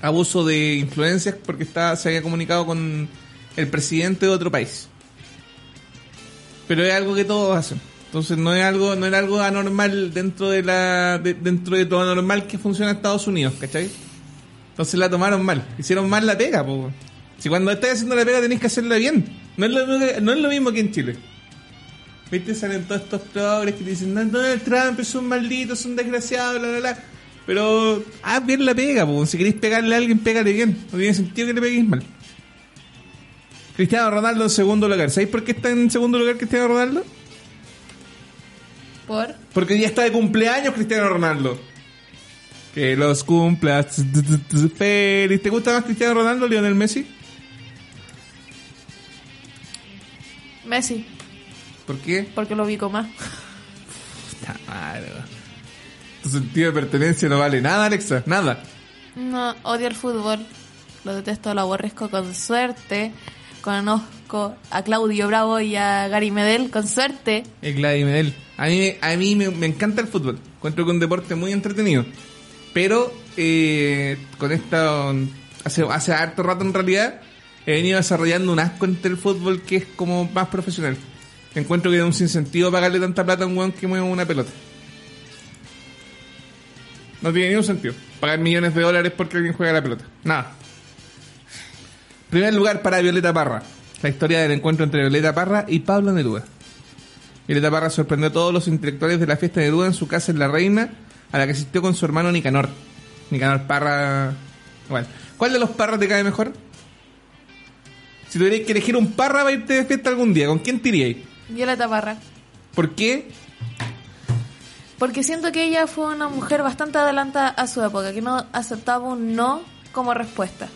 abuso de influencias porque estaba, se había comunicado con el presidente de otro país. Pero es algo que todos hacen. Entonces no es algo, no era algo anormal dentro de la, de- dentro de todo anormal que funciona en Estados Unidos, ¿cachai? Entonces la tomaron mal, hicieron mal la pega, po. Si cuando estás haciendo la pega tenés que hacerla bien. No es lo, no es lo mismo que en Chile. ¿Viste? Salen todos estos progres que te dicen, no, Donald Trump es un maldito, es un desgraciado, bla, bla, bla. Pero haz bien la pega, po. si queréis pegarle a alguien, pégale bien. No tiene sentido que le peguéis mal. Cristiano Ronaldo en segundo lugar. ¿Sabéis por qué está en segundo lugar Cristiano Ronaldo? Por. Porque ya está de cumpleaños Cristiano Ronaldo. Que los cumplas feliz. ¿Te gusta más Cristiano Ronaldo o Lionel Messi? Messi, ¿Por qué? porque lo ubico más. Madre, weón. Tu sentido de pertenencia no vale nada, Alexa. Nada. No, odio el fútbol. Lo detesto, lo aborrezco con suerte. Conozco a Claudio Bravo y a Gary Medel con suerte. Gladys Medel. A mí, a mí me, me encanta el fútbol. Encuentro que es un deporte muy entretenido. Pero eh, con esta... Hace, hace harto rato en realidad he venido desarrollando un asco entre el fútbol que es como más profesional. Encuentro que es un sinsentido pagarle tanta plata a un weón que mueve una pelota. No tiene ningún sentido. Pagar millones de dólares porque alguien juega la pelota. Nada. Primer lugar para Violeta Parra. La historia del encuentro entre Violeta Parra y Pablo Neruda. Violeta Parra sorprendió a todos los intelectuales de la fiesta de Neruda en su casa en La Reina, a la que asistió con su hermano Nicanor. Nicanor Parra. Igual. ¿Cuál de los Parras te cae mejor? Si tuvierais que elegir un Parra para irte de fiesta algún día, ¿con quién te iríais? Violeta Parra. ¿Por qué? Porque siento que ella fue una mujer bastante adelantada a su época, que no aceptaba un no como respuesta.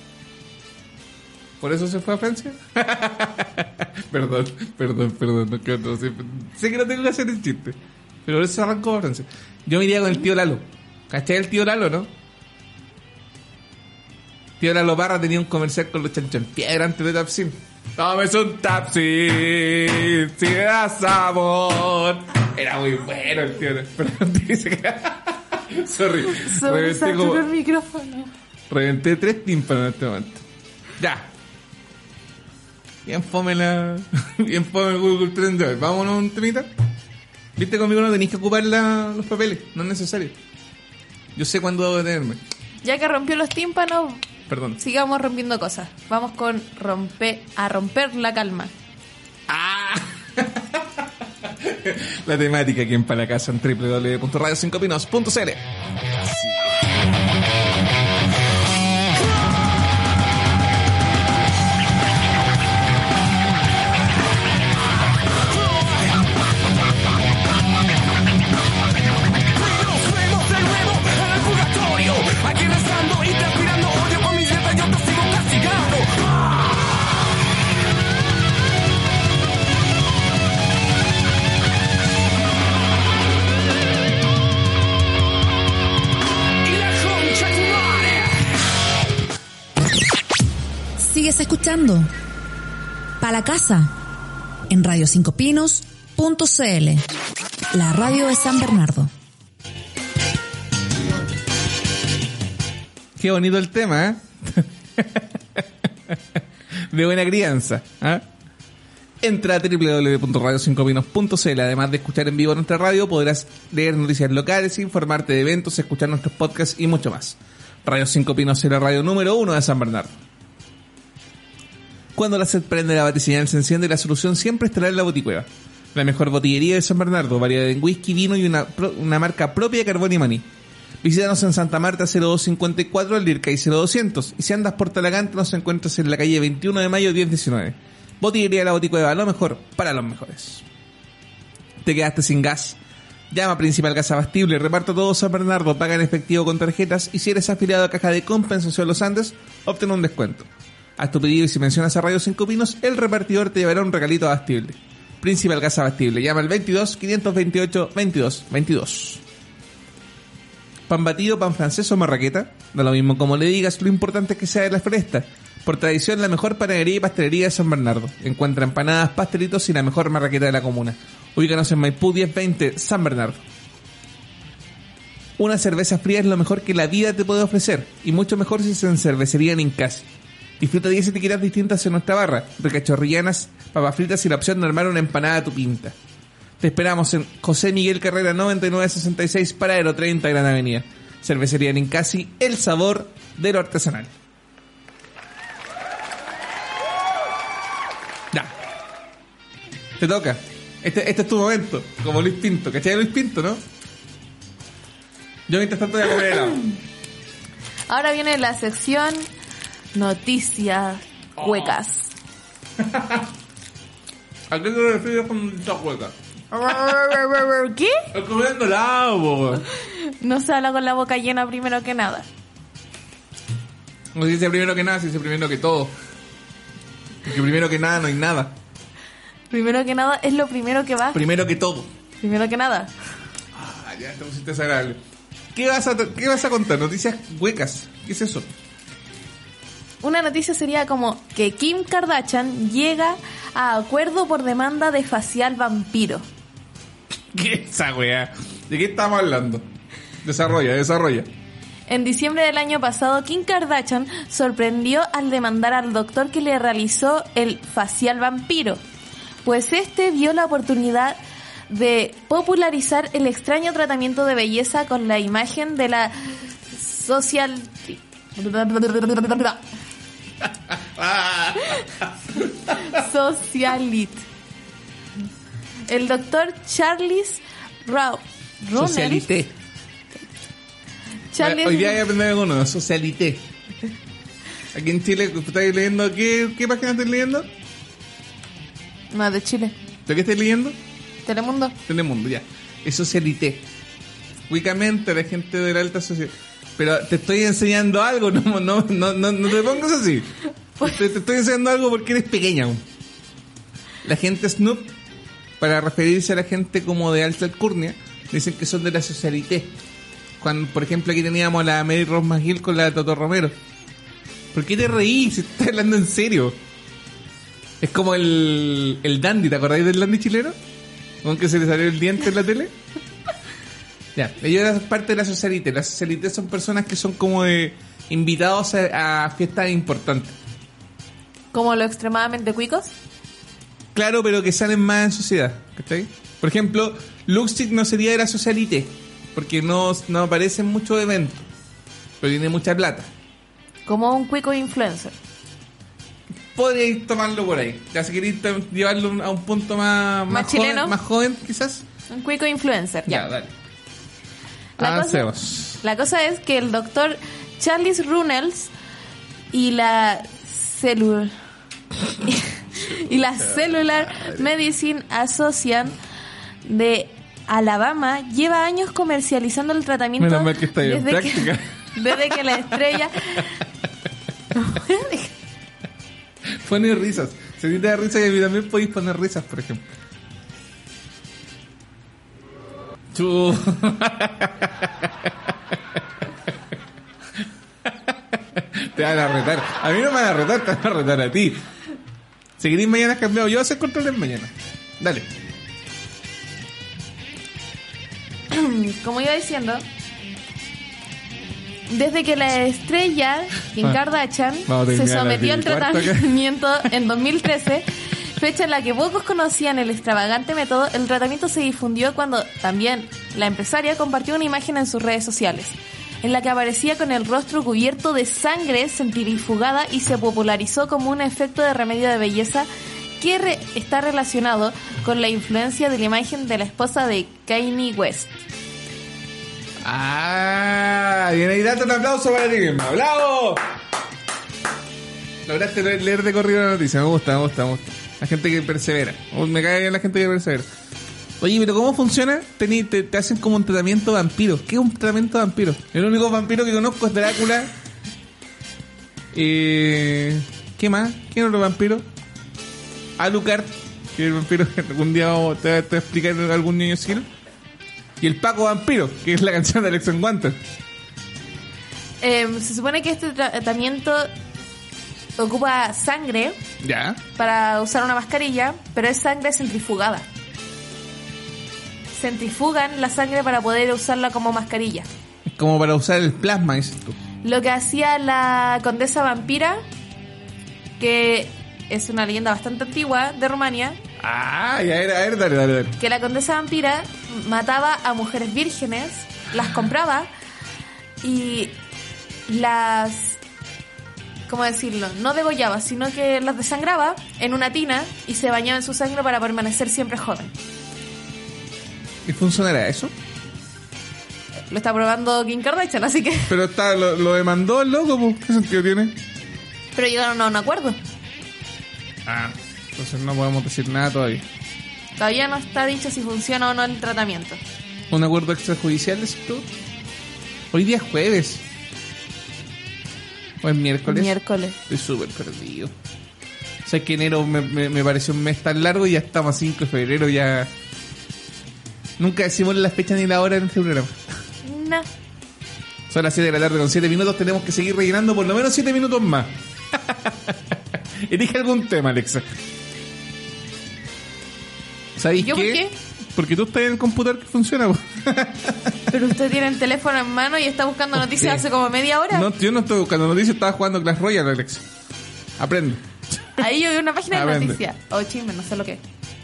¿Por eso se fue a Francia? perdón, perdón, perdón. No, no sé, sé que no tengo que hacer el chiste. Pero por eso se arrancó a Francia. Yo me iría con el tío Lalo. ¿Cachai el tío Lalo, no? Tío Lalo Parra tenía un comercial con los chanchón piedra antes de Tapsin. Tomes un Tapsin, si me das amor. Era muy bueno el tío. Perdón, dice que... Sorry. Reventé como- el micrófono. Reventé tres tímpanos en este momento. Ya. Bien fome la... Bien fome el Google Trend de hoy. Vámonos a un temita. Viste conmigo no tenéis que ocupar la- los papeles. No es necesario. Yo sé cuándo debo detenerme. Ya que rompió los tímpanos, Perdón. sigamos rompiendo cosas. Vamos con romper, a romper la calma. La temática aquí en Palacasa en www.radio5pinos.cl escuchando Pa' la casa en radio5pinos.cl, la radio de San Bernardo. Qué bonito el tema, ¿eh? de buena crianza. ¿ah? Entra a www.radio5pinos.cl. Además de escuchar en vivo nuestra radio, podrás leer noticias locales, informarte de eventos, escuchar nuestros podcasts y mucho más. Radio 5 Pinos es la radio número uno de San Bernardo. Cuando la sed prende, la batiseñal se enciende y la solución siempre estará en la boticueva. La mejor botillería de San Bernardo, variedad en whisky, vino y una, una marca propia de carbón y maní. Visítanos en Santa Marta 0254 al Dircay 0200 y si andas por Talagante nos encuentras en la calle 21 de mayo 1019. Botillería de la Boticueva, lo mejor para los mejores. ¿Te quedaste sin gas? Llama a Principal Gas Abastible, reparto todo San Bernardo, paga en efectivo con tarjetas y si eres afiliado a Caja de Compensación Los Andes, obtén un descuento. Haz tu pedido y si mencionas a Radio 5 Pinos, el repartidor te llevará un regalito abastible. Principal Gas Abastible, llama al 22 528 22 22. Pan batido, pan francés o marraqueta. Da lo mismo como le digas, lo importante es que sea de la floresta. Por tradición, la mejor panadería y pastelería de San Bernardo. Encuentra empanadas, pastelitos y la mejor marraqueta de la comuna. Ubícanos en Maipú 1020, San Bernardo. Una cerveza fría es lo mejor que la vida te puede ofrecer. Y mucho mejor si es en cervecería Nincasi. Disfruta 10 etiquetas distintas en nuestra barra. Recachorrillanas, papas fritas y la opción de armar una empanada a tu pinta. Te esperamos en José Miguel Carrera 9966 Paradero 30 Gran Avenida. Cervecería Nincasi, el sabor de lo artesanal. Ya. Te toca. Este, este es tu momento, como Luis Pinto. ¿Cachai Luis Pinto, no? Yo mientras tanto voy a comer. Ahora viene la sección noticias huecas. ¿A qué te refieres con esta hueca? ¿Qué? Estoy comiendo. No se habla con la boca llena primero que nada. No se dice primero que nada, se dice primero que todo. Porque primero que nada no hay nada. Primero que nada es lo primero que va. Primero que todo. Primero que nada. Ah, ya te pusiste desagradable. ¿Qué vas, a, ¿Qué vas a contar? Noticias huecas. ¿Qué es eso? Una noticia sería como que Kim Kardashian llega a acuerdo por demanda de facial vampiro. ¿Qué es esa weá? ¿De qué estamos hablando? Desarrolla, desarrolla. En diciembre del año pasado, Kim Kardashian sorprendió al demandar al doctor que le realizó el facial vampiro, pues este vio la oportunidad de popularizar el extraño tratamiento de belleza con la imagen de la social socialite. El doctor Charles Rao Runner- Socialité. Charles Hoy día voy a aprender alguno. Socialité. Aquí en Chile, ¿estáis leyendo? ¿Qué, qué página estáis leyendo? No, de Chile. ¿De qué estáis leyendo? Telemundo. Telemundo, ya. Es socialité. Únicamente la gente de la alta sociedad. Pero te estoy enseñando algo, no, no, no, no, no te pongas así. Te, te estoy enseñando algo porque eres pequeña aún. La gente Snoop, para referirse a la gente como de alta alcurnia, dicen que son de la socialité. Cuando, por ejemplo, aquí teníamos a la Mary Rose McGill con la Toto Romero. ¿Por qué te reís? Si estás hablando en serio. Es como el, el dandy, ¿te acordáis del dandy chileno? Aunque se le salió el diente en la tele. Ya, ellos eran parte de la socialité. Las socialité son personas que son como de invitados a, a fiestas importantes. Como lo extremadamente cuicos. Claro, pero que salen más en sociedad. ¿cachai? Por ejemplo, Luxig no sería de la socialité, porque no, no aparece en muchos eventos, pero tiene mucha plata. Como un cuico influencer. Podríais tomarlo por ahí. Ya si queréis llevarlo a un punto más, Más joven, chileno. más joven, quizás. Un cuico influencer, ya. Ya, dale. La cosa, Avancemos. la cosa es que el doctor Charles Runnels y la célula y la Cellular Medicine Association de Alabama lleva años comercializando el tratamiento que está ahí en desde, práctica. que, desde que la estrella Pone risas. Si ti te da risa y a mí también podéis poner risas, por ejemplo. Te van a retar. A mí no me van a retar, te van a retar a ti. Si queréis mañana has cambiado, yo voy a hacer controles mañana. Dale. como iba diciendo, desde que la estrella Kim Ah. Kardashian se sometió al tratamiento en 2013, fecha en la que pocos conocían el extravagante método, el tratamiento se difundió cuando también la empresaria compartió una imagen en sus redes sociales, en la que aparecía con el rostro cubierto de sangre centrifugada y se popularizó como un efecto de remedio de belleza que re- está relacionado con la influencia de la imagen de la esposa de Kanye West. Ah, bien ahí, date un aplauso para ti misma. ¡Bravo! Lograste le- leer de corrido la noticia. Me gusta, me gusta, me gusta. La gente que persevera. Oh, Me cae bien la gente que persevera. Oye, pero ¿cómo funciona? Tení- te, hacen como un tratamiento vampiro. ¿Qué es un tratamiento vampiro? El único vampiro que conozco es Drácula. Eh, ¿Qué más? ¿Quién es otro vampiro? Alucard, que es el vampiro que algún día vamos- te, te a explicar algún niño Sil. Y el Paco Vampiro, que es la canción de Alex Guanter. Eh, se supone que este tratamiento ocupa sangre Ya. para usar una mascarilla, pero es sangre centrifugada. Centrifugan la sangre para poder usarla como mascarilla. Es como para usar el plasma, dices tú. Lo que hacía la condesa vampira, que es una leyenda bastante antigua de Rumania, Ah, ya era, a ver, dale, dale, dale. que la condesa vampira mataba a mujeres vírgenes, las compraba y las ¿cómo decirlo? No degollaba, sino que las desangraba en una tina y se bañaba en su sangre para permanecer siempre joven. ¿Y funcionará eso? Lo está probando Kim Kardashian, así que... Pero está, lo, lo demandó el loco. ¿qué sentido tiene? Pero llegaron a un acuerdo. Ah, entonces no podemos decir nada todavía. Todavía no está dicho si funciona o no el tratamiento. ¿Un acuerdo extrajudicial, decís tú? Hoy día es jueves. ¿O es miércoles? Miércoles. Estoy súper perdido. O sea, que enero me, me, me pareció un mes tan largo y ya estamos a 5 de febrero, ya... Nunca decimos la fecha ni la hora en este programa. No. Son las 7 de la tarde con 7 minutos, tenemos que seguir rellenando por lo menos 7 minutos más. Elige algún tema, Alexa. ¿Sabéis ¿Yo por qué? qué? Porque tú estás en el computador que funciona. Pero usted tiene el teléfono en mano y está buscando noticias hace como media hora. No, yo no estoy buscando noticias, estaba jugando Clash Royale, Alexa. Aprende. Ahí yo vi una página de noticias. O chisme, no sé lo que es.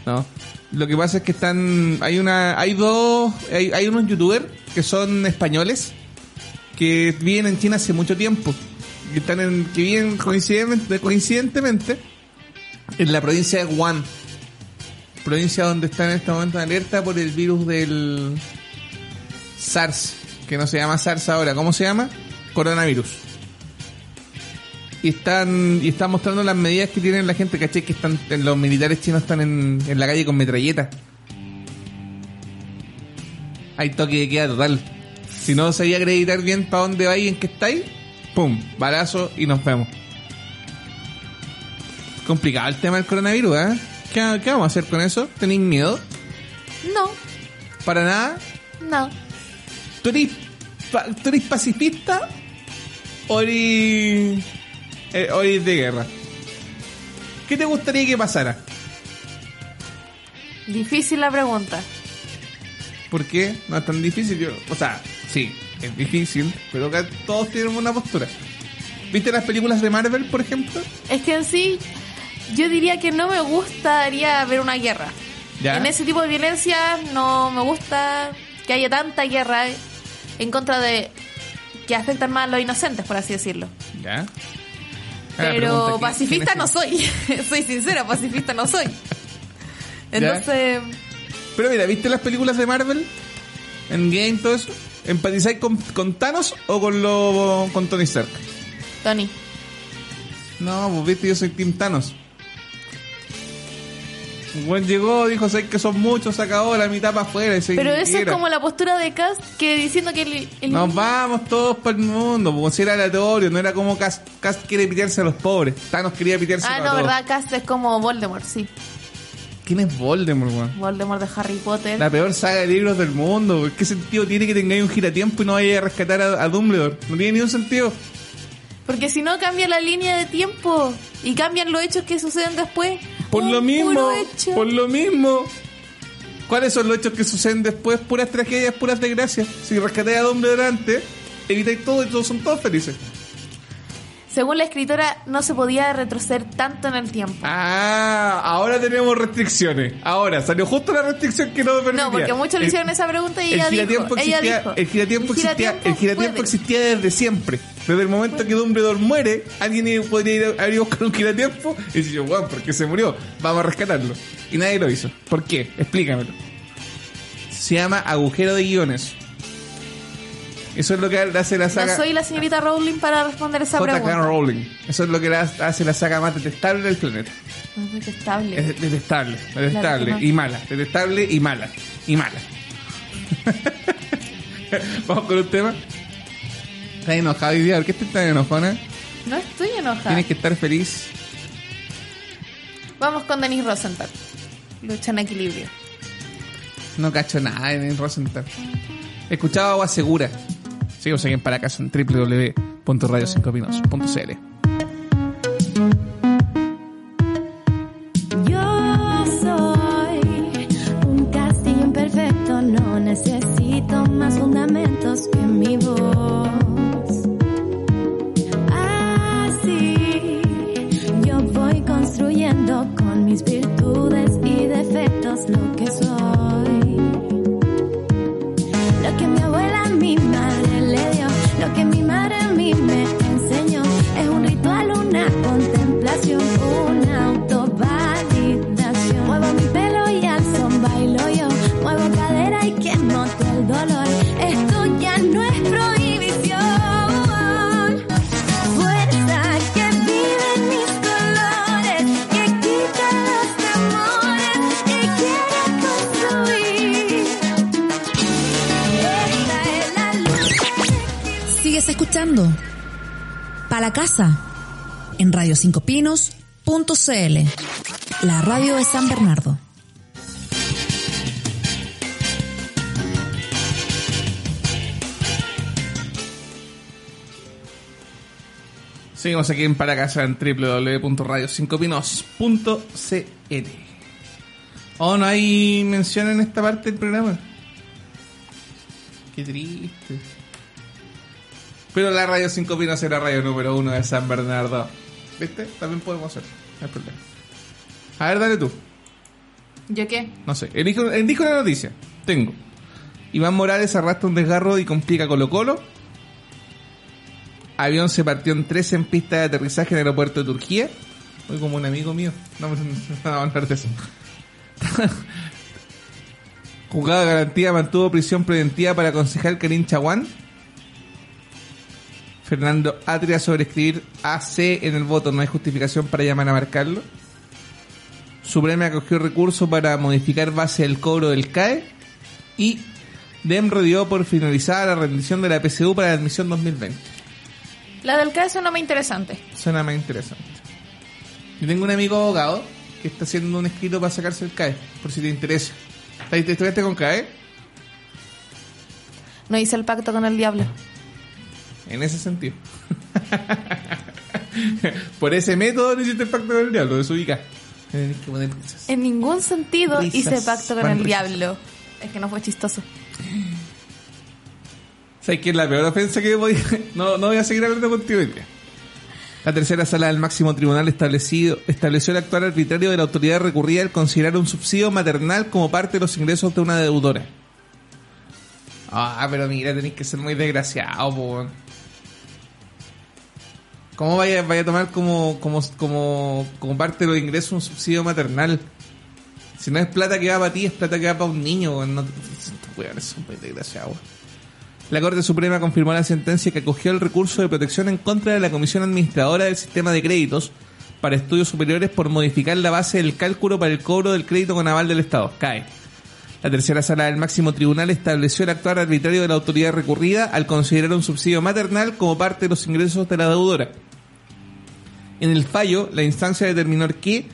No. Lo que pasa es que están. Hay una. Hay dos. Hay, hay unos youtubers que son españoles que viven en China hace mucho tiempo. Que están en. que viven coincidentemente, coincidentemente en la provincia de Wuhan. Provincia donde está en este momento en alerta por el virus del SARS. Que no se llama SARS ahora. ¿Cómo se llama? Coronavirus. Y están, y están mostrando las medidas que tienen la gente, ¿cachai? Que están, los militares chinos están en, en la calle con metralleta. Hay toque de queda total. Si no sabía acreditar bien para dónde vais y en qué estáis, pum, balazo y nos vemos. Complicado el tema del coronavirus, ¿eh? ¿Qué, qué vamos a hacer con eso? ¿Tenéis miedo? No, ¿Para nada? no. ¿Tú eres, tú eres pacifista o eres, eh, o eres de guerra? ¿Qué te gustaría que pasara? Difícil la pregunta. ¿Por qué? No es tan difícil. Yo, o sea, sí, es difícil, pero acá todos tienen una postura. ¿Viste las películas de Marvel, por ejemplo? Es que en sí, yo diría que no me gustaría ver una guerra. Ya. En ese tipo de violencia no me gusta que haya tanta guerra en contra de que afectan más a los inocentes, por así decirlo. Ya. Pero pregunta, ¿quién- pacifista no soy. soy sincera, pacifista no soy. Entonces, Pero mira, ¿viste las películas de Marvel? En game, todo eso. ¿Empatizáis con, con Thanos o con, lo, con Tony Stark? Tony, No, pues viste, yo soy Team Thanos. Un buen llegó, dijo, sé que son muchos, se acabó la mitad para afuera. pero eso es como la postura de Cast que diciendo que el, el- Nos vamos todos para el mundo, pues si era aleatorio, no era como Cast, Cast quiere pitearse a los pobres. Thanos quería pitearse Ah, a no, todos. verdad, Cast es como Voldemort, sí. ¿Quién es Voldemort, weón? Voldemort de Harry Potter. La peor saga de libros del mundo. ¿Qué sentido tiene que tengáis un giratiempo y no vayáis a rescatar a, a Dumbledore? No tiene ni un sentido. Porque si no cambia la línea de tiempo y cambian los hechos que suceden después. Por Un lo mismo, hecho. por lo mismo. ¿Cuáles son los hechos que suceden después? Puras tragedias, puras desgracias. Si rescatáis a Dumbledore antes, evitáis todo y todos son todos felices. Según la escritora, no se podía retroceder tanto en el tiempo. Ah, ahora tenemos restricciones. Ahora, salió justo la restricción que no permitía. no, porque muchos le El- hicieron esa pregunta y el ella dijo, ella existía, dijo, el giratiempo "El existía, el giratiempo giratiempo puede". existía desde siempre. Desde el momento que Dumbledore muere, alguien podría ir a, a ir a buscar un giratiempo y decir, wow, ¿por qué se murió? Vamos a rescatarlo. Y nadie lo hizo. ¿Por qué? Explícamelo. Se llama agujero de guiones. Eso es lo que hace la No saga soy la señorita Rowling para responder esa J.K. pregunta. Rowling. Eso es lo que hace la saga más detestable del planeta. No es detestable. Es detestable, detestable no. y mala, detestable y mala, y mala. Vamos con un tema. ¿Estás enojado hoy día? ¿Por qué estás tan enojona? No estoy enojada. Tienes que estar feliz. Vamos con Denis Rosenthal. Lucha en equilibrio. No cacho nada en Rosenthal. He escuchado Agua Segura. Sigo en para casa en www.radio5pinos.cl. la casa, en radio5pinos.cl, la radio de San Bernardo. Seguimos aquí en Para Casa en www.radio5pinos.cl. Oh, no hay mención en esta parte del programa. Qué triste. Pero la Radio 5 Pinos era radio número uno de San Bernardo. ¿Viste? También podemos hacer. No hay problema. A ver, dale tú. ¿Yo qué? No sé. Elijo, elijo la noticia. Tengo. Iván Morales arrastra un desgarro y complica Colo Colo. Avión se partió en tres en pista de aterrizaje en el aeropuerto de Turquía. Hoy como un amigo mío. No, no, no, no a hablar de eso. Juzgado de garantía mantuvo prisión preventiva para concejal Karim Chaguán. Fernando Atria sobre escribir AC en el voto. No hay justificación para llamar a marcarlo. Suprema acogió recurso para modificar base del cobro del CAE. Y DEM dio por finalizada la rendición de la PSU para la admisión 2020. La del caso no me interesante. Suena más interesante. Yo tengo un amigo abogado que está haciendo un escrito para sacarse el CAE, por si te interesa. ¿Te estudiaste con CAE? No hice el pacto con el diablo. En ese sentido. por ese método no hiciste el pacto con el diablo, desubica. En ningún sentido Risas, hice pacto con el risas. diablo. Es que no fue chistoso. ¿Sabes qué es la peor ofensa que voy no, no voy a seguir hablando contigo hoy día. La tercera sala del máximo tribunal establecido, estableció el actual arbitrario de la autoridad recurrida al considerar un subsidio maternal como parte de los ingresos de una deudora. Ah, pero mira, tenéis que ser muy desgraciado, po. Weón. ¿Cómo vaya, vaya a tomar como, como, como, como parte de los ingresos un subsidio maternal? Si no es plata que va para ti, es plata que va para un niño, weón. No, estos weones son muy desgraciados, weón. La Corte Suprema confirmó la sentencia que acogió el recurso de protección en contra de la Comisión Administradora del Sistema de Créditos para Estudios Superiores por modificar la base del cálculo para el cobro del crédito con aval del Estado. CAE. La tercera sala del máximo tribunal estableció el actuar arbitrario de la autoridad recurrida al considerar un subsidio maternal como parte de los ingresos de la deudora. En el fallo, la instancia determinó que,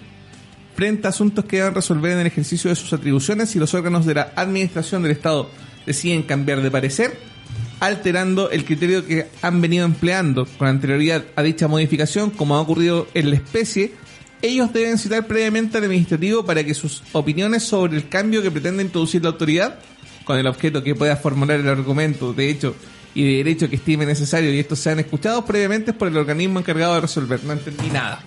frente a asuntos que deban resolver en el ejercicio de sus atribuciones, si los órganos de la administración del Estado deciden cambiar de parecer, alterando el criterio que han venido empleando con anterioridad a dicha modificación, como ha ocurrido en la especie, ellos deben citar previamente al administrativo para que sus opiniones sobre el cambio que pretende introducir la autoridad, con el objeto que pueda formular el argumento de hecho y de derecho que estime necesario y estos sean escuchados previamente por el organismo encargado de resolver. No entendí nada.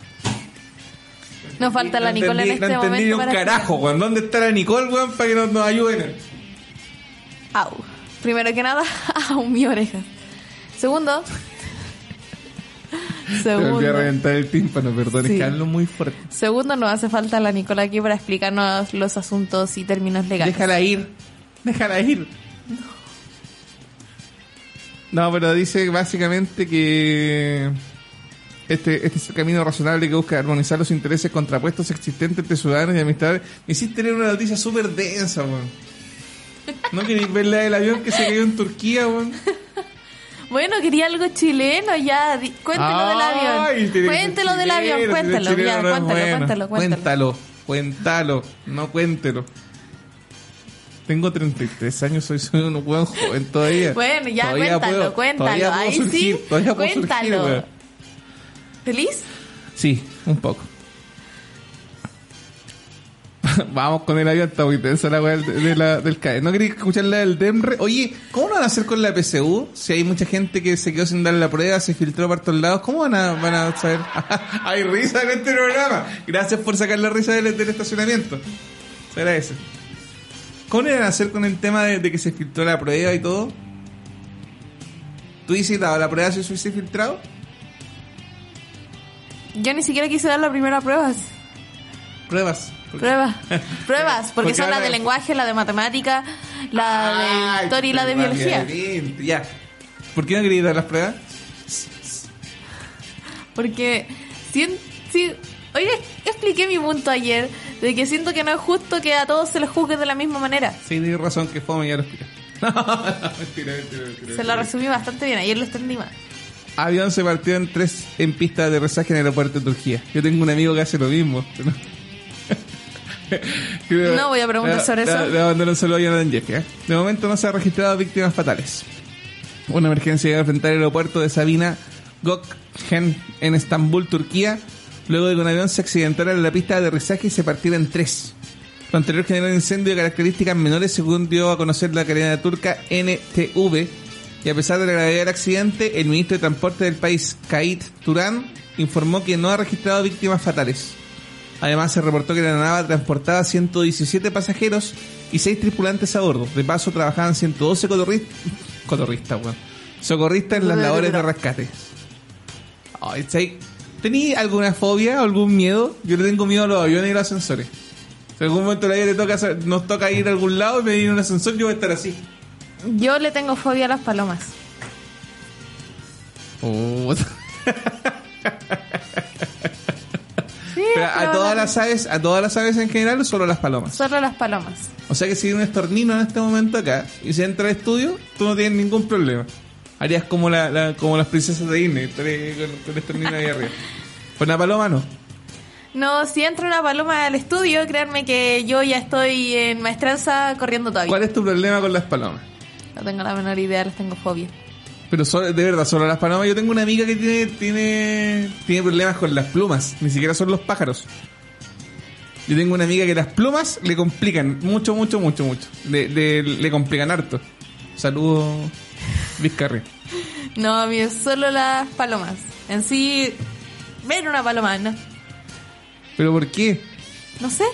Nos falta la No Nicola en este no entendí momento. un carajo, weón. ¿Dónde está la Nicole, weón, para que nos, nos ayuden? Au. Primero que nada, au, mi oreja. Segundo. Te volví a Segundo. reventar el tímpano, perdón, es Sí. que hablo muy fuerte. Segundo, nos hace falta la Nicola aquí para explicarnos los asuntos y términos legales. Déjala ir. Déjala ir. No, pero dice básicamente que este, este es el camino razonable que busca armonizar los intereses contrapuestos existentes entre ciudadanos y administradores. Me hiciste leer una noticia súper densa, weón. ¿No queréis ver la del avión que se cayó en Turquía, weón? Bueno, quería algo chileno ya. Cuéntelo del avión. Cuéntelo del chileno, avión, no es cuéntalo. chileno Ya, no cuéntalo, bueno. cuéntalo, cuéntalo. Cuéntalo, cuéntalo, no cuéntelo. Tengo 33 años, soy, soy un buen joven todavía. Bueno, ya, Todavía cuéntalo, puedo- cuéntalo. Todavía puedo Ahí surgir, sí, todavía puedo surgir, cuéntalo. weón. ¿Feliz? Sí, un poco. Vamos con el avión, está muy tensa la weá del, CAE. ¿No queréis escuchar la del DEMRE? Oye, ¿cómo lo van a hacer con la PSU? Si hay mucha gente que se quedó sin dar la prueba, se filtró para todos lados, ¿cómo van a, van a saber? hay risa en este programa. Gracias por sacar la risa del, estacionamiento. Se agradece. ¿Cómo van a hacer con el tema de, que se filtró la prueba y todo? ¿Tú hiciste la prueba si se hubiese filtrado? Yo ni siquiera quise dar la primera prueba. Pruebas. Pruebas. Pruebas, porque, Porque son la de lenguaje, la de matemática, la de historia y la de biología. bien, Ya. ¿Por qué no querías dar las pruebas? Porque si, si oye, expliqué mi punto ayer de que siento que no es justo que a todos se les juzgue de la misma manera. Sí, tienes razón, que fome, ya lo expliqué. mentira, mentira, mentira. Se lo resumí bastante bien, ayer lo entendí mal. Avión se partió en tres en pista de aterrizaje en el aeropuerto de Turquía. Yo tengo un amigo que hace lo mismo. pero- No voy a preguntar sobre eso. Le abandono un saludo a Jonathan Jeffy, ¿eh? De momento no se han registrado víctimas fatales. Una emergencia llega a enfrentar el aeropuerto de Sabina Gökçen en Estambul, Turquía, luego de que un avión se accidentara en la pista de aterrizaje y se partiera en tres. Lo anterior generó un incendio de características menores según dio a conocer la cadena turca NTV. Y a pesar de la gravedad del accidente, el ministro de Transporte del país, Kait Turan, informó que no ha registrado víctimas fatales. Además, se reportó que la nave transportaba 117 pasajeros y 6 tripulantes a bordo. De paso, trabajaban 112 cotorri- cotorristas, weón. Socorristas en las labores de rescate. Ay, ¿sabes? ¿Tení alguna fobia o algún miedo? Yo le tengo miedo a los aviones y los ascensores. Si en algún momento la vida le toca, nos toca ir a algún lado y me viene un ascensor, yo voy a estar así. Yo le tengo fobia a las palomas. Puta. Pero a todas la- las aves, a todas las aves en general o solo las palomas. Solo las palomas. O sea que si hay un estornino en este momento acá y se entra al estudio, tú no tienes ningún problema. Harías como la, la- como las princesas de Disney, con, con el estornino ahí arriba. Con una paloma no. No, si entra una paloma al estudio, créanme que yo ya estoy en maestranza corriendo todavía. ¿Cuál es tu problema con las palomas? No tengo la menor idea, les tengo fobia. Pero solo- de verdad, solo las palomas. Yo tengo una amiga que tiene, tiene, tiene problemas con las plumas. Ni siquiera son los pájaros. Yo tengo una amiga que las plumas le complican mucho, mucho, mucho, mucho. Le, le, le complican harto. Saludos, Vizcarri. No, a mí es solo las palomas. En sí, ver una paloma, no. ¿Pero por qué? No sé.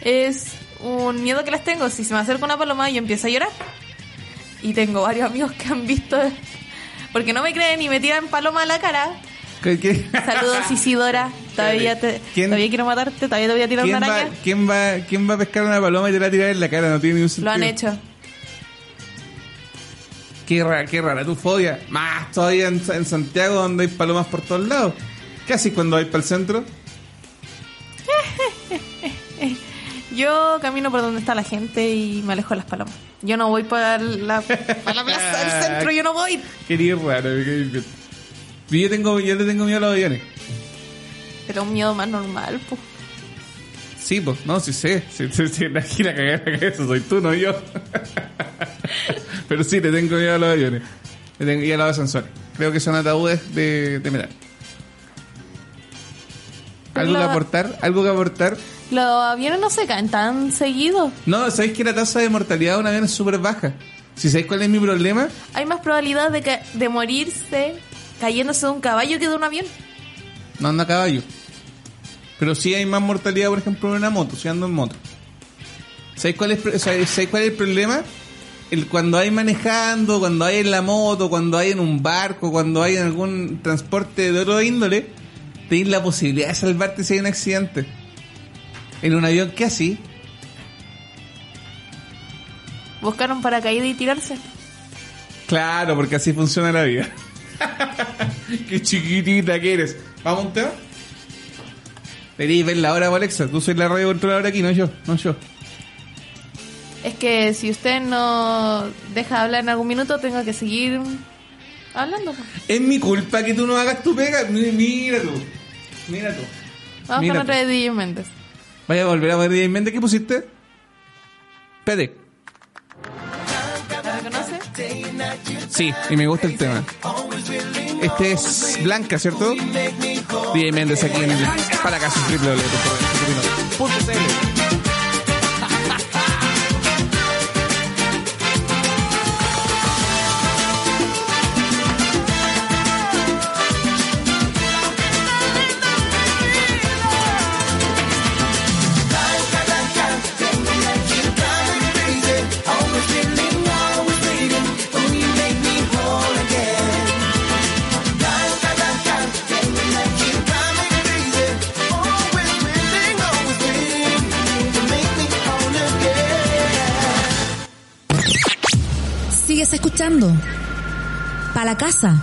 Es un miedo que les tengo. Si se me acerca una paloma, yo empiezo a llorar. Y tengo varios amigos que han visto. Porque no me creen y me tiran paloma a la cara. ¿Qué- qué? Saludos, Isidora. Todavía, te, ¿Quién- todavía quiero matarte. Todavía te voy a tirar una ¿Quién va, araña. quién, va, ¿Quién va a pescar una paloma y te la va a tirar en la cara? No tiene ni un Lo sentido. han hecho. Qué rara, qué rara tu fobia. Más todavía en, en Santiago donde hay palomas por todos lados. ¿Qué haces cuando vais para el centro? Yo camino por donde está la gente y me alejo de las palomas. Yo no voy para la, para la plaza del centro, yo no voy. Qué raro. Yo, tengo, yo le tengo miedo a los aviones. Pero un miedo más normal, pues. Sí, pues, no, sí sé. Sí, sí, sí, la gira cagar la cabeza soy tú, no yo. Pero sí, le tengo miedo a los aviones. Le tengo y a los ascensores. Creo que son ataúdes de, de metal. ¿Algo que aportar? ¿Algo que aportar? Los aviones no se caen tan seguido. No, ¿sabéis que la tasa de mortalidad de un avión es súper baja? Si sabéis cuál es mi problema, Hay más probabilidad de, que, de morirse cayéndose de un caballo que de un avión. no anda a caballo. Pero sí hay más mortalidad, por ejemplo, en una moto, si ando en moto. ¿Sabéis cuál es, sabéis- sabéis cuál es el problema? El, cuando hay manejando, cuando hay en la moto, cuando hay en un barco, cuando hay en algún transporte de otro índole, tenéis la posibilidad de salvarte si hay un accidente. En un avión, ¿qué así? Buscar un paracaídas y tirarse. Claro, porque así funciona la vida. Qué chiquitita que eres. ¿Vamos a un tema? Deberíais ver la hora, Alexa. Tú soy la radio controladora aquí, no yo, no yo. Es que si usted no deja de hablar en algún minuto, tengo que seguir hablando. Es mi culpa que tú no hagas tu pega. Mi- Mira tú. Mira tú. Vamos Mira con otra de DJ Méndez. Vaya a volver a ver DJ Méndez. ¿Qué pusiste? Pede. ¿La reconoce? Sí, y me gusta el tema. Este es Blanca, ¿cierto? DJ Méndez aquí en el para casa www.cl. la casa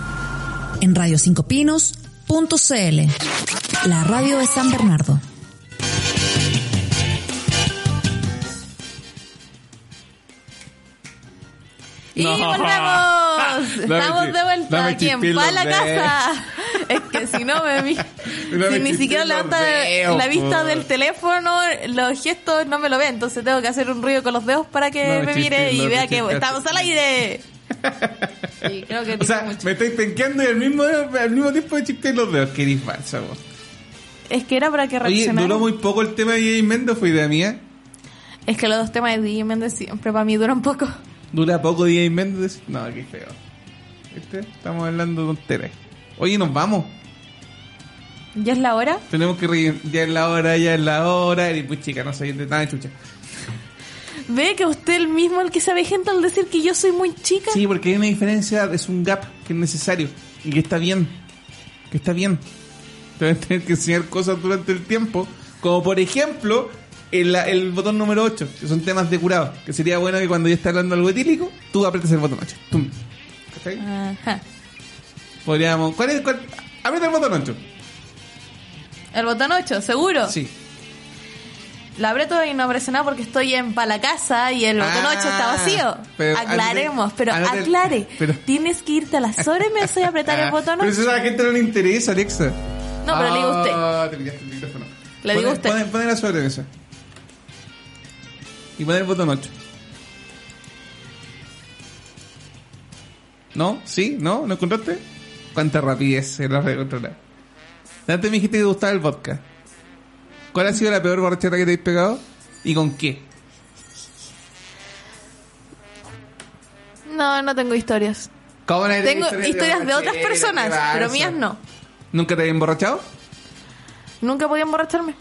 en Radio 5 Pinos.cl, la radio de San Bernardo. ¡Y No. volvemos! Dame estamos de vuelta aquí en Pa' la casa. Es que si no me vi- Dame si ni siquiera levanta la vista del teléfono, los gestos no me lo ve, entonces tengo que hacer un ruido con los dedos para que Dame me mire y vea que estamos al aire. Sí, creo que O sea, mucho. me estáis penqueando y al mismo, al mismo tiempo de chispear los dedos. Qué falsa, vos. Es que era para que Oye, reaccionara. duró muy poco el tema de DJ Mendo, fue idea mía. Es que los dos temas de DJ Méndez siempre para mí duran poco. Dura poco DJ Méndez. No, qué feo. ¿Viste? Estamos hablando tonteras. Oye, nos vamos. ¿Ya es la hora? Tenemos que re- Ya es la hora, ya es la hora. Y pues chica, no sé de nada, chucha. Ve que usted el mismo el que sabe gente al decir que yo soy muy chica. Sí, porque hay una diferencia, es un gap que es necesario. Y que está bien. Que está bien. Te van a tener que enseñar cosas durante el tiempo. Como por ejemplo, el, el botón número 8, que son temas de curado. Que sería bueno que cuando ya está hablando algo etílico, tú apretes el botón 8. Tum. ¿Cachai? Ajá. Podríamos. ¿Cuál es? Cuál? Aprieta el botón 8. El botón 8, seguro. Sí. La aprieto y no aparece nada porque estoy en pa' la casa y el botón Ah, 8 está vacío. pero Aclaremos, pero antes- aclare. pero- Tienes que irte a la sobremesa y apretar el botón Pero 8. eso a la gente no le interesa, Alexa. No, pero le digo a usted. Ah, te el micrófono. Le digo a usted. Pone, pone la sobremesa. Y pone el botón 8. ¿No? ¿Sí? ¿No? ¿No encontraste? Cuánta rapidez se lo recontrolar. Antes me dijiste que te gustaba el vodka. ¿Cuál ha sido la peor borrachera que te habéis pegado? ¿Y con qué? No, no tengo historias. ¿Cómo no Tengo historias historias de otras personas, ¿Qué pero mías no. ¿Nunca te habías emborrachado? Nunca podía emborracharme.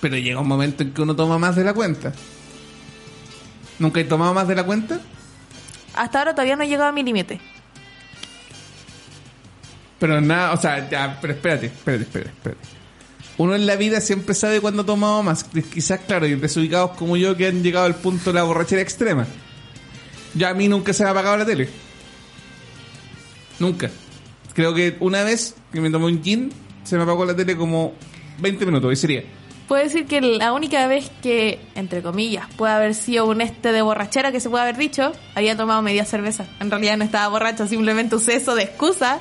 Pero llega un momento en que uno toma más de la cuenta. ¿Nunca he tomado más de la cuenta? Hasta ahora todavía no he llegado a mi límite. Pero nada, o sea, ya, pero espérate, espérate, espérate, espérate. Uno en la vida siempre sabe cuándo ha tomado más. Quizás, claro, hay desubicados como yo que han llegado al punto de la borrachera extrema. Ya a mí nunca se me ha apagado la tele. Nunca. Creo que una vez que me tomé un gin, se me apagó la tele como 20 minutos, y sería. Puedo decir que la única vez que, entre comillas, puede haber sido un este de borrachera que se puede haber dicho, había tomado media cerveza. En realidad no estaba borracho, simplemente usé eso de excusa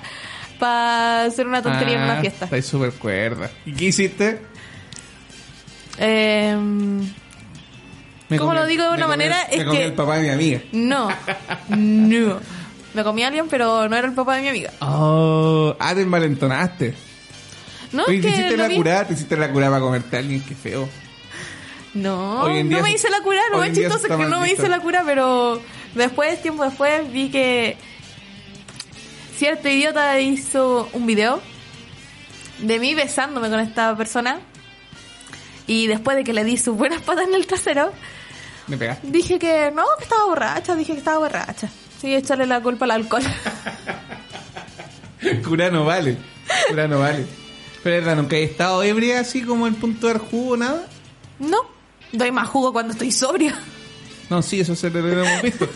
para hacer una tontería en Ah, una fiesta. Estáis súper cuerda. ¿Y qué hiciste? Eh, Me ¿Cómo comí- lo digo de me una comí- manera? Me Es comí que- el papá de mi amiga. no, no. Me comí a alguien, pero no era el papá de mi amiga. Oh, ah, te envalentonaste. No, Oye, es te que hiciste lo la vi- curada, te hiciste la curada para comerte a alguien, qué feo. No, Hoy en día no me hice la cura, chistoso es está que no me hice la cura, pero después, tiempo después, vi que cierto idiota hizo un video de mí besándome con esta persona y después de que le di sus buenas patas en el trasero, Me pegaste. dije que no, que estaba borracha, dije que estaba borracha. Sí, echarle la culpa al alcohol. Cura no vale. Cura no vale. Pero verdad, nunca he estado ebria así como en punto de dar jugo, nada. no, doy más jugo cuando estoy sobria. No, sí, eso se lo hemos visto.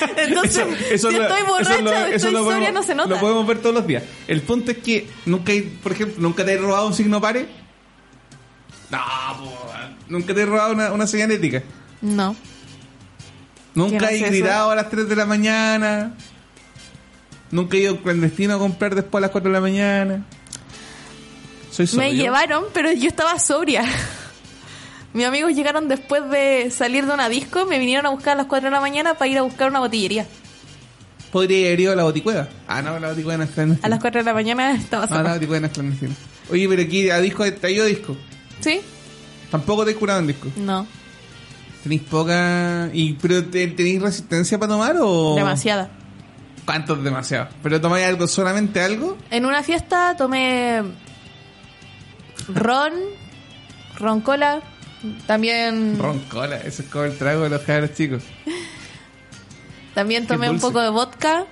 Entonces, si estoy borracha estoy sobria podemos- no se nota. Lo podemos ver todos los días. El punto es que nunca, hay- por ejemplo, nunca te he robado un signo pare. No, nunca te he robado una, una señal ética. No. Nunca ¿Quién he eso? gritado a las 3 de la mañana. Nunca he ido clandestino a comprar después a las 4 de la mañana. Soy sobrio. Me llevaron, pero yo estaba sobria. Mis amigos llegaron después de salir de una disco, me vinieron a buscar a las 4 de la mañana para ir a buscar una botillería. Podría haber ido a la boticueva. Ah, no, la boticueva no es clandestina. A las 4 de la mañana estaba No, la sola. boticueva no es clandestina. Oye, pero aquí a disco, ¿te ha ido a disco? ¿Sí? Tampoco te he curado en disco. No, ¿Tenéis poca... Y, ¿Pero te- tenéis resistencia para tomar o...? demasiada. ¿Cuántos demasiado? ¿Pero tomáis algo, solamente algo? En una fiesta tomé ron, ron cola, también Ron cola, eso es como el trago de los cabros chicos. también tomé un poco de vodka.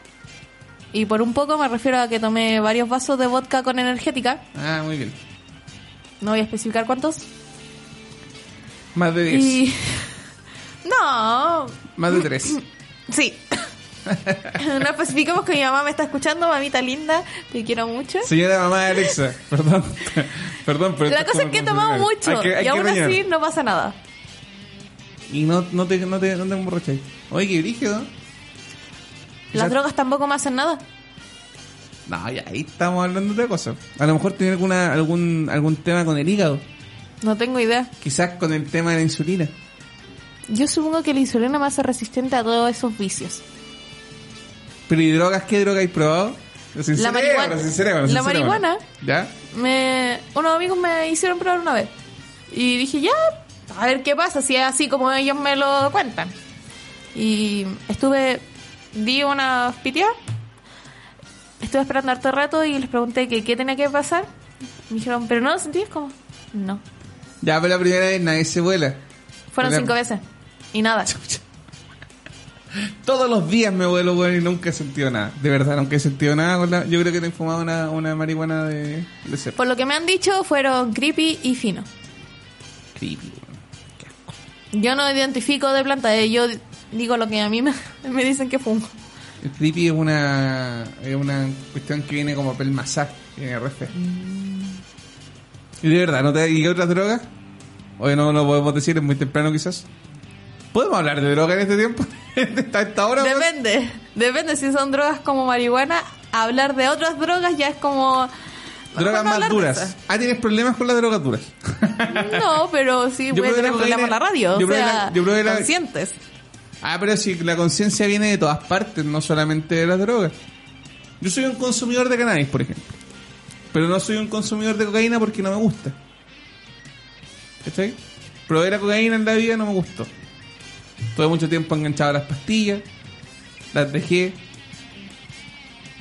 Y por un poco me refiero a que tomé varios vasos de vodka con energética. Ah, muy bien. No voy a especificar cuántos. Más de 10. Y... No, Más de 3. Sí. no especificamos que mi mamá me está escuchando, mamita linda, te quiero mucho. Señora mamá de Alexa, perdón. perdón, pero La cosa es que he tomado mucho que- y aún rellenar. así no pasa nada. Y no, no te, no te, no te emborracháis. Oye, qué brígido. Las drogas tampoco me hacen nada. No, ya ahí estamos hablando de cosas. A lo mejor tiene alguna, algún, algún tema con el hígado. No tengo idea. Quizás con el tema de la insulina. Yo supongo que la insulina me hace resistente a todos esos vicios. Pero ¿y drogas? ¿Qué droga hay probado? La marihuana. La marihuana. ¿Ya? Me, unos amigos me hicieron probar una vez. Y dije, ya, a ver qué pasa, si es así como ellos me lo cuentan. Y estuve, di una piteada. Estuve esperando harto rato y les pregunté que qué tenía que pasar. Me dijeron, pero no lo sentí, como, no. Ya, pero la primera vez nadie se vuela. Fueron cinco veces. Y nada. Todos los días me vuelo, weón, y nunca he sentido nada. De verdad, nunca he sentido nada con la... Yo creo que te he fumado una, una marihuana de, de cepa. Por lo que me han dicho, fueron creepy y fino. Creepy, weón. Yo no identifico de planta, eh, yo digo lo que a mí me, me dicen que fumo. El creepy es una, es una cuestión que viene como pel masaje, viene re fea. Y de verdad, ¿no te ¿y qué otras drogas? Hoy no lo podemos decir, es muy temprano quizás. ¿Podemos hablar de droga en este tiempo? ¿A esta hora? Depende, depende si son drogas como marihuana. Hablar de otras drogas ya es como... Drogas más duras. Ah, ¿tienes problemas con las drogas duras? No, pero sí Yo puede tener problemas en la radio. yo O sea, la- yo la- conscientes. Ah, pero si la conciencia viene de todas partes, no solamente de las drogas. Yo soy un consumidor de cannabis, por ejemplo. Pero no soy un consumidor de cocaína porque no me gusta. ¿Cachai? Probé la cocaína en la vida no me gustó. Tuve mucho tiempo enganchado a las pastillas. Las dejé.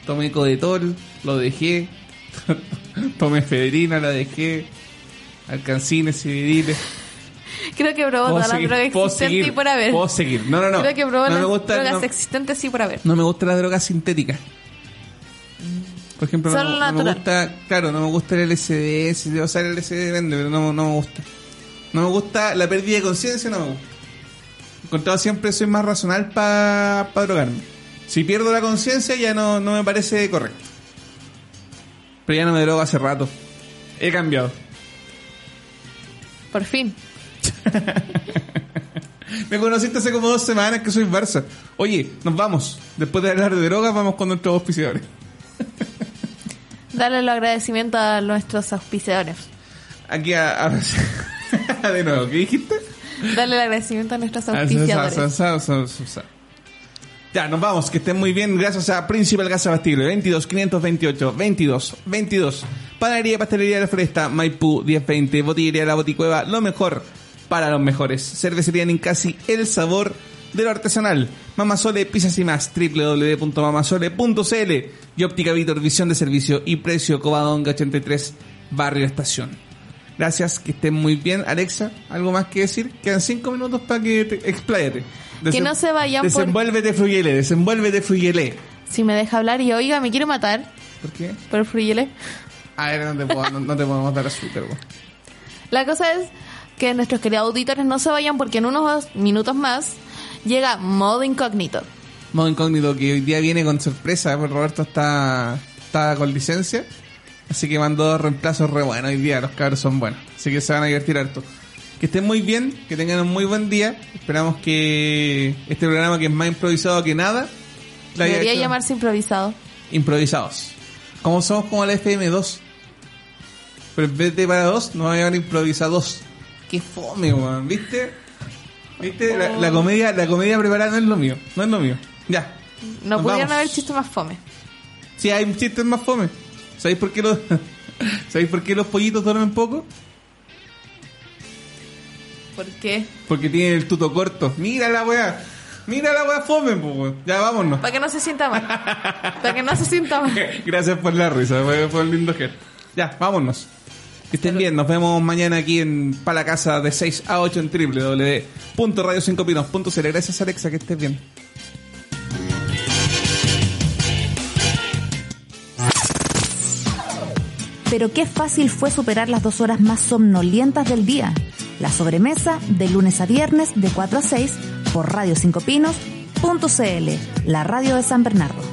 Tomé codetol, lo dejé. Tomé federina, la dejé. Alcancines, civililes. Creo que probó todas las drogas existentes seguir, y por haber. Puedo seguir. No, no, no. Creo que probó no las me gusta, drogas no- existentes y por haber. no me gustan las drogas sintéticas. Por ejemplo, no, me gusta, claro, no me gusta el LSD, si o sea, el LSD vende, pero no, no me gusta. No me gusta la pérdida de conciencia, no me gusta. Encontrado siempre soy más racional para drogarme. Si pierdo la conciencia ya no, no me parece correcto. Pero ya no me drogo hace rato. He cambiado. Por fin. Me conociste hace como dos semanas que soy Barça. Oye, nos vamos. Después de hablar de drogas, vamos con nuestros auspiciadores. Darle los agradecimientos a nuestros auspiciadores. Aquí a, a- de nuevo, ¿qué dijiste? Darle el agradecimiento a nuestros auspiciadores. Ya, nos vamos, que estén muy bien, gracias a Principal Gas Abastible, 22 528 22 22. Panadería y Pastelería de la Floresta, Maipú 1020, Botillería La Boticueva, lo mejor para los mejores. Cervecería Nincasi, el sabor de lo artesanal. Mamasole, pizzas y más, www.mamasole.cl y Óptica Vitor, visión de servicio y precio Covadonga 83, Barrio Estación. Gracias, que estén muy bien. Alexa, ¿algo más que decir? Quedan cinco minutos para que te expláyate. Que no se vayan por- Desenvuélvete, Fruyele, desenvuélvete, Fruyele. Si me deja hablar y oiga, me quiero matar ¿Por qué? por el fruyele. A ver, no te, puedo- no, no te podemos dar azúcar, güey. La cosa es que nuestros queridos auditores no se vayan porque en unos minutos más llega modo incógnito. Modo incógnito que hoy día viene con sorpresa, pues Roberto está, está con licencia. Así que mandó dos reemplazos re buenos hoy día, los cabros son buenos. Así que se van a divertir harto. Que estén muy bien, que tengan un muy buen día. Esperamos que este programa que es más improvisado que nada. Debería llamarse improvisado. Improvisados. Como somos como la FM2. Pero en vez de para dos, nos va a llamar improvisados. Qué fome, weón, ¿viste? ¿Viste? La, la comedia, la comedia preparada no es lo mío. No es lo mío. Ya. No pudieron vamos. haber chistes más fome. Sí, hay chistes más fome. ¿Sabéis por qué los, ¿sabéis por qué los pollitos duermen poco? ¿Por qué? Porque tienen el tuto corto. Mira la weá. Mira la weá fome, weón. Ya vámonos. Para que no se sienta mal. Para que no se sienta mal. Gracias por la risa, fue, un lindo gesto. Ya, vámonos. Que estén bien, nos vemos mañana aquí en Pala Casa de 6 a 8 en www.radio5pinos.cl. Gracias Alexa, que estés bien. Pero qué fácil fue superar las dos horas más somnolientas del día. La sobremesa de lunes a viernes de 4 a 6 por Radio 5 Pinos.cl, la radio de San Bernardo.